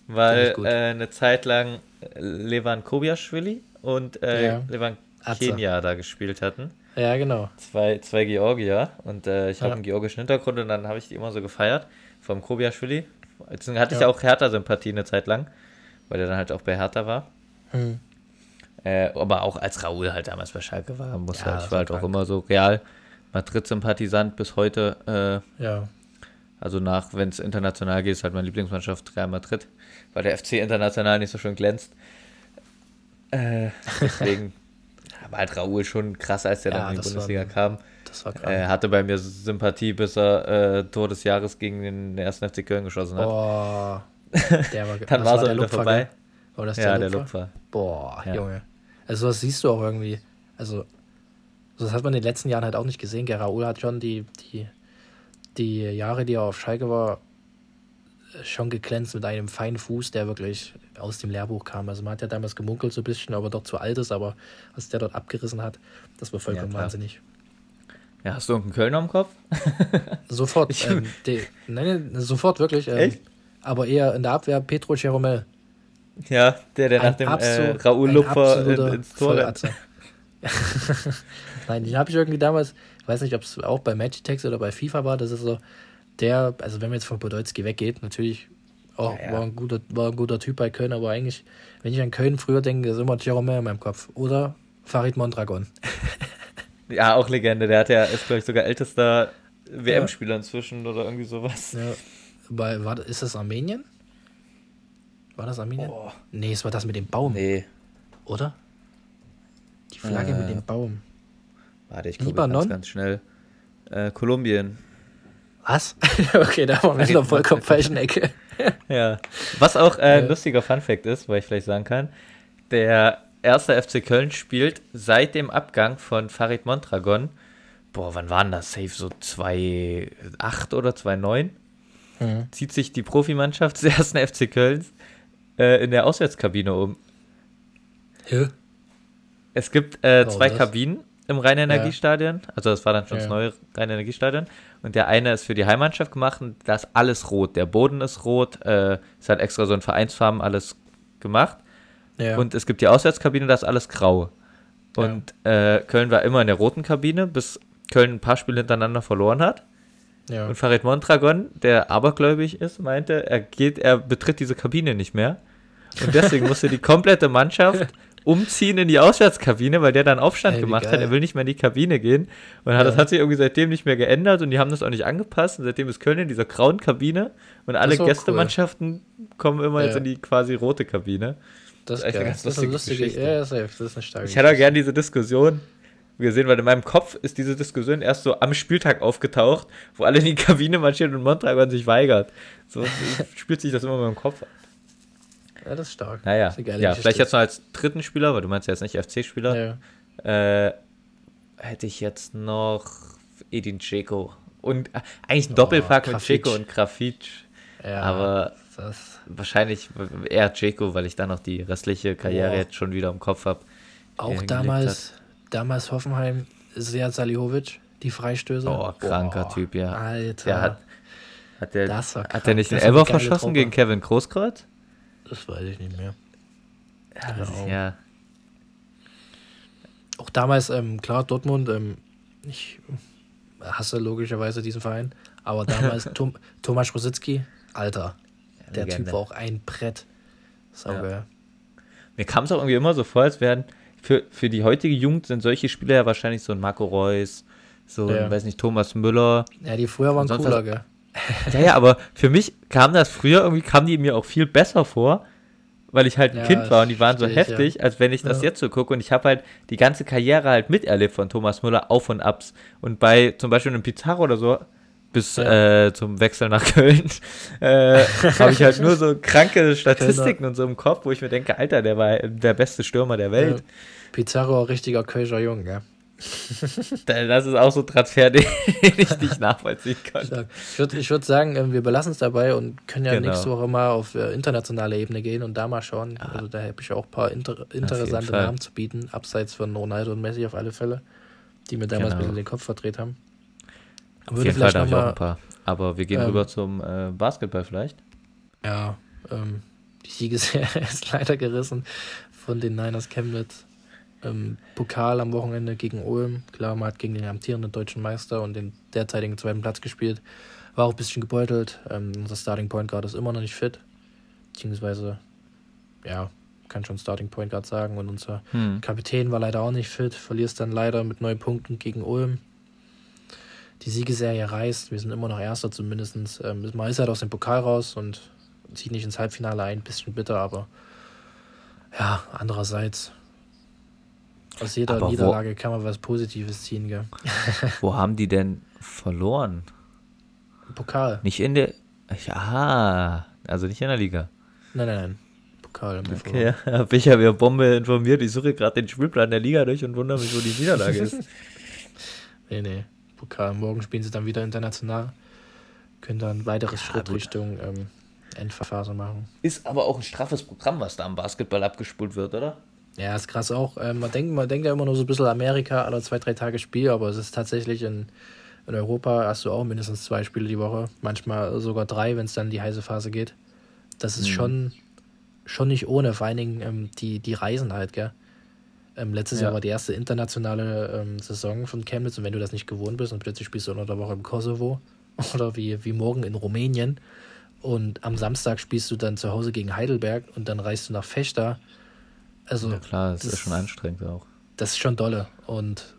weil ich äh, eine Zeit lang äh, Levan Kobiaschwili und äh, Ja. Levan Atze. Kenia da gespielt hatten. Ja, genau. Zwei, zwei Georgier und äh, ich habe Ja. einen georgischen Hintergrund und dann habe ich die immer so gefeiert vom Kobiaschwili. Jetzt hatte ich Ja. auch Hertha-Sympathie eine Zeit lang, weil der dann halt auch bei Hertha war. Hm. Äh, aber auch als Raoul halt damals bei Schalke war, muss Ja, halt, ich war war halt auch krank. immer so Real Madrid-Sympathisant bis heute. Äh, Ja. also nach, wenn es international geht, ist halt meine Lieblingsmannschaft Real Madrid, weil der FC international nicht so schön glänzt. Äh, deswegen war halt Raoul schon krass, als der Ja, dann in die war Bundesliga ein- kam. Das war krank. Er hatte bei mir Sympathie, bis er äh, Tor des Jahres gegen den ersten FC Köln geschossen hat. Boah. Der war, Dann war es wieder Lupfer, vorbei. War das Ja, der der Lupfer? Lupfer. Boah, Ja. Junge. Also das siehst du auch irgendwie. Also das hat man in den letzten Jahren halt auch nicht gesehen. Gell? Raoul hat schon die, die, die Jahre, die er auf Schalke war, schon geglänzt mit einem feinen Fuß, der wirklich aus dem Lehrbuch kam. Also man hat ja damals gemunkelt so ein bisschen, ob er dort zu alt ist, aber was der dort abgerissen hat, das war vollkommen klar. wahnsinnig. Ja, hast du irgendeinen Kölner im Kopf? Sofort, ähm, die, nein, nein, sofort wirklich. Ähm, Echt? Aber eher in der Abwehr Petro Cheromel. Ja, der, der nach dem äh, Raoul ein Lupfer ins Tor rennt. Nein, den habe ich irgendwie damals, ich weiß nicht, ob es auch bei Magitex oder bei FIFA war, das ist so der, also wenn man jetzt von Podolski weggeht, natürlich auch Ja, ja. War, ein guter, war ein guter Typ bei Köln, aber eigentlich, wenn ich an Köln früher denke, ist immer Jerome in meinem Kopf. Oder Farid Mondragon. Ja, auch Legende. Der hat ja, ist, glaube ich, sogar ältester WM-Spieler inzwischen oder irgendwie sowas. Ja. Bei, war, ist das Armenien? War das Armenien? Boah. Nee, es war das mit dem Baum, Nee, oder? Die Flagge Äh, mit dem Baum. warte, ich gucke ganz, ganz schnell. Äh, Kolumbien. Was? okay, da waren wir in der vollkommen falschen Ecke. Ja. Was auch äh, ein lustiger Funfact ist, weil ich vielleicht sagen kann, der erste FC Köln spielt seit dem Abgang von Farid Mondragon, boah, wann waren das? Safe so 2,8 oder 2,9? Mhm. Zieht sich die Profimannschaft des ersten FC Kölns äh, in der Auswärtskabine um. Ja. Es gibt äh, zwei das? Kabinen im Rhein-Energiestadion. Also das war dann schon das Ja. neue Rhein-Energiestadion. Und der eine ist für die Heimmannschaft gemacht und da ist alles rot. Der Boden ist rot, äh, ist halt extra so in Vereinsfarben alles gemacht. Ja. Und es gibt die Auswärtskabine, da ist alles grau. Und äh, Köln war immer in der roten Kabine, bis Köln ein paar Spiele hintereinander verloren hat. Ja. Und Farid Mondragon, der abergläubig ist, meinte, er geht, er betritt diese Kabine nicht mehr. Und deswegen musste die komplette Mannschaft umziehen in die Auswärtskabine, weil der dann Aufstand Ey, wie gemacht hat. geil. Er will nicht mehr in die Kabine gehen. Und hat, Ja. das hat sich irgendwie seitdem nicht mehr geändert und die haben das auch nicht angepasst. Und seitdem ist Köln in dieser grauen Kabine und alle ist Gästemannschaften kommen immer jetzt Ja. in die quasi rote Kabine. das ist echt eine ganz Das ist eine lustige lustige Geschichte. Ja. Das ist eine starke Ich hätte auch gerne diese Diskussion gesehen, weil in meinem Kopf ist diese Diskussion erst so am Spieltag aufgetaucht, wo alle in die Kabine marschieren und Mondragon sich weigert. So spielt sich das immer in meinem Kopf ab. Ja, das ist stark. Naja, ist ja, Geschichte. vielleicht jetzt noch als dritten Spieler, weil du meinst ja jetzt nicht FC-Spieler, Ja. äh, hätte ich jetzt noch Edin Dzeko. Und äh, eigentlich ein Doppelpack mit Grafitsch. Dzeko und Grafitsch. ja, Aber das, wahrscheinlich eher Dzeko, weil ich dann noch die restliche Karriere Boah. jetzt schon wieder im Kopf habe. auch hingelegt damals, damals Hoffenheim, Seat Salihovic, die Freistöße. Oh, kranker Boah, Typ, ja. Alter. Der hat, hat der, Das war hat krank. der nicht den Elber verschossen Truppe. gegen Kevin Großkreuz? das weiß ich nicht mehr. Ja, ist- ja. Auch damals, ähm, klar, Dortmund, ähm, ich hasse logischerweise diesen Verein, aber damals Tom, Thomas Rositzky, Alter, der Legende. Typ war auch ein Brett. Saugeil. Mir kam es auch irgendwie immer so vor, als wären für, für die heutige Jugend sind solche Spieler ja wahrscheinlich so ein Marco Reus, so Ja. ein, weiß nicht, Thomas Müller. Ja. die früher waren cooler, was- gell? Ja, ja, aber für mich kam das früher irgendwie, kam die mir auch viel besser vor, weil ich halt ein Ja, Kind war und die waren so ich, ja. heftig, als wenn ich das Ja. jetzt so gucke und ich habe halt die ganze Karriere halt miterlebt von Thomas Müller auf und abs und bei zum Beispiel einem Pizarro oder so bis Ja. äh, zum Wechsel nach Köln äh, habe ich halt nur so kranke Statistiken und so im Kopf, wo ich mir denke, Alter, der war der beste Stürmer der Welt. Ja. Pizarro, richtiger Kölscher Jung, gell? Das ist auch so ein Transfer, den ich nicht nachvollziehen kann. Stark. Ich würde würd sagen, ähm, wir belassen es dabei und können ja Genau. nächste Woche mal auf äh, internationale Ebene gehen und da mal schauen. Also da habe ich auch ein paar inter interessante. Namen zu bieten, abseits von Ronaldo und Messi auf alle Fälle, die mir damals Genau. ein bisschen den Kopf verdreht haben. Auf jeden Fall habe ich auch ein paar. Aber wir gehen ähm, rüber zum äh, Basketball vielleicht. ja, ähm, die Siegesserie ist leider gerissen von den Niners Chemnitz. im Pokal am Wochenende gegen Ulm. Klar, man hat gegen den amtierenden deutschen Meister und den derzeitigen zweiten Platz gespielt. War auch ein bisschen gebeutelt. Ähm, unser Starting Point Guard ist immer noch nicht fit. Beziehungsweise, ja, kann schon Starting Point Guard sagen. Und unser hm. Kapitän war leider auch nicht fit. Verlierst dann leider mit neun Punkten gegen Ulm. Die Siegeserie reißt. Wir sind immer noch Erster zumindest. Ähm, man ist halt aus dem Pokal raus und zieht nicht ins Halbfinale ein. Bisschen bitter, aber ja, andererseits aus jeder Aber Niederlage wo, kann man was Positives ziehen, gell? wo haben die denn verloren? Pokal. Nicht in der. Ja, also nicht in der Liga. Nein, nein, nein. Pokal. Okay, ja, habe ich ja wieder Bombe informiert. Ich suche gerade den Spielplan der Liga durch und wundere mich, wo die Niederlage ist. nee, nee. Pokal. Morgen spielen sie dann wieder international. Können dann ein weiteres ja, Schritt gut. Richtung ähm, Endphase machen. Ist aber auch ein straffes Programm, was da am Basketball abgespult wird, oder? Ja, ist krass auch. Ähm, man, denkt, man denkt ja immer nur so ein bisschen Amerika, alle zwei, drei Tage Spiel, aber es ist tatsächlich in, in Europa hast du auch mindestens zwei Spiele die Woche, manchmal sogar drei, wenn es dann in die heiße Phase geht. Das ist mhm. schon, schon nicht ohne, vor allen Dingen ähm, die, die Reisen halt, gell? Ähm, letztes ja. Jahr war die erste internationale ähm, Saison von Chemnitz und wenn du das nicht gewohnt bist und plötzlich spielst du unter der Woche im Kosovo oder wie, wie morgen in Rumänien und am Samstag spielst du dann zu Hause gegen Heidelberg und dann reist du nach Fechter also, ja klar, das, das ist schon anstrengend auch. Das ist schon dolle. Und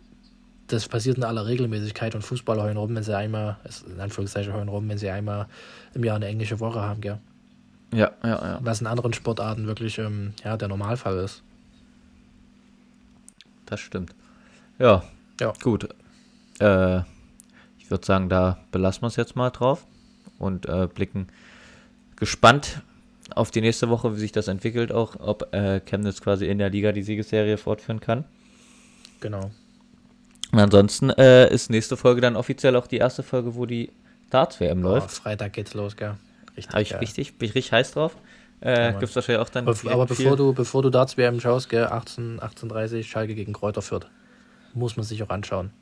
das passiert in aller Regelmäßigkeit und Fußballer heulen rum, wenn sie einmal, in Anführungszeichen heulen rum, wenn sie einmal im Jahr eine englische Woche haben, gell? Ja, ja, ja. Was in anderen Sportarten wirklich ähm, ja, der Normalfall ist. Das stimmt. Ja, ja. gut. Äh, ich würde sagen, da belassen wir es jetzt mal drauf und äh, blicken gespannt auf die nächste Woche, wie sich das entwickelt, auch ob äh, Chemnitz quasi in der Liga die Siegesserie fortführen kann. Genau. Und ansonsten äh, ist nächste Folge dann offiziell auch die erste Folge, wo die Darts-WM läuft. Freitag geht's los, gell? Richtig. Hab ich richtig, bin ich richtig heiß drauf. Äh, Gibt es wahrscheinlich auch dann. Aber, aber bevor du, bevor du Darts WM schaust, gell, 18, 18.30 Schalke gegen Kräuter führt. Muss man sich auch anschauen.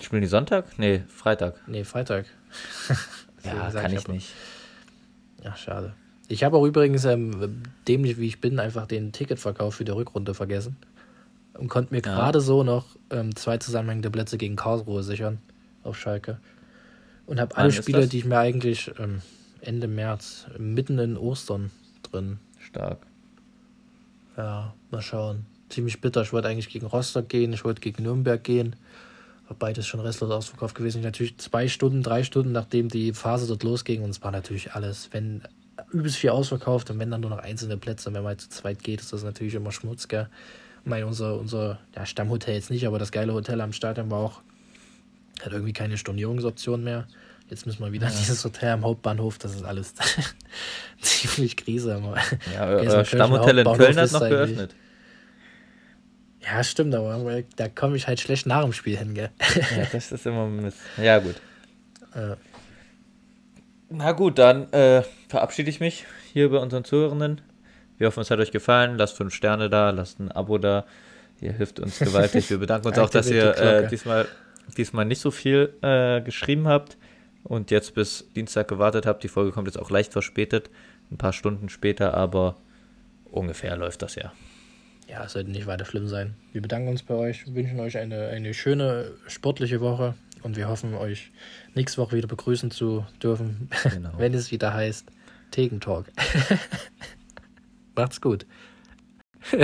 Spielen die Sonntag? Nee, Freitag. Nee, Freitag. ja, kann ich, ich nicht. Ja, schade. Ich habe auch übrigens, ähm, dämlich wie ich bin, einfach den Ticketverkauf für die Rückrunde vergessen. Und konnte mir ja. gerade so noch ähm, zwei zusammenhängende Plätze gegen Karlsruhe sichern auf Schalke. Und habe alle Spiele, die ich mir eigentlich ähm, Ende März, mitten in Ostern drin. Stark. Ja, mal schauen. Ziemlich bitter. Ich wollte eigentlich gegen Rostock gehen, ich wollte gegen Nürnberg gehen. War beides schon restlos ausverkauft gewesen. Ich natürlich zwei Stunden, drei Stunden, nachdem die Phase dort losging. Und es war natürlich alles, wenn übelst viel ausverkauft und wenn dann nur noch einzelne Plätze, wenn man halt zu zweit geht, ist das natürlich immer Schmutz, gell? Ich meine, unser, unser ja, Stammhotel jetzt nicht, aber das geile Hotel am Stadion war auch, hat irgendwie keine Stornierungsoption mehr. Jetzt müssen wir wieder ja. dieses Hotel am Hauptbahnhof, das ist alles ziemlich Krise. Ja, euer Stammhotel in Köln hat noch geöffnet. Ja, stimmt, aber da komme ich halt schlecht nach dem Spiel hin, gell? ja, das ist immer Mist. Ja, gut. Ja. Na gut, dann äh, verabschiede ich mich hier bei unseren Zuhörenden. Wir hoffen, es hat euch gefallen. Lasst fünf Sterne da, lasst ein Abo da. Ihr hilft uns gewaltig. Wir bedanken uns auch, dass ihr äh, diesmal, diesmal nicht so viel äh, geschrieben habt und jetzt bis Dienstag gewartet habt. Die Folge kommt jetzt auch leicht verspätet, ein paar Stunden später, aber ungefähr läuft das ja. Ja, es sollte nicht weiter schlimm sein. Wir bedanken uns bei euch, wünschen euch eine, eine schöne sportliche Woche und wir hoffen, euch nächste Woche wieder begrüßen zu dürfen, genau. wenn es wieder heißt Tegentalk. Macht's gut.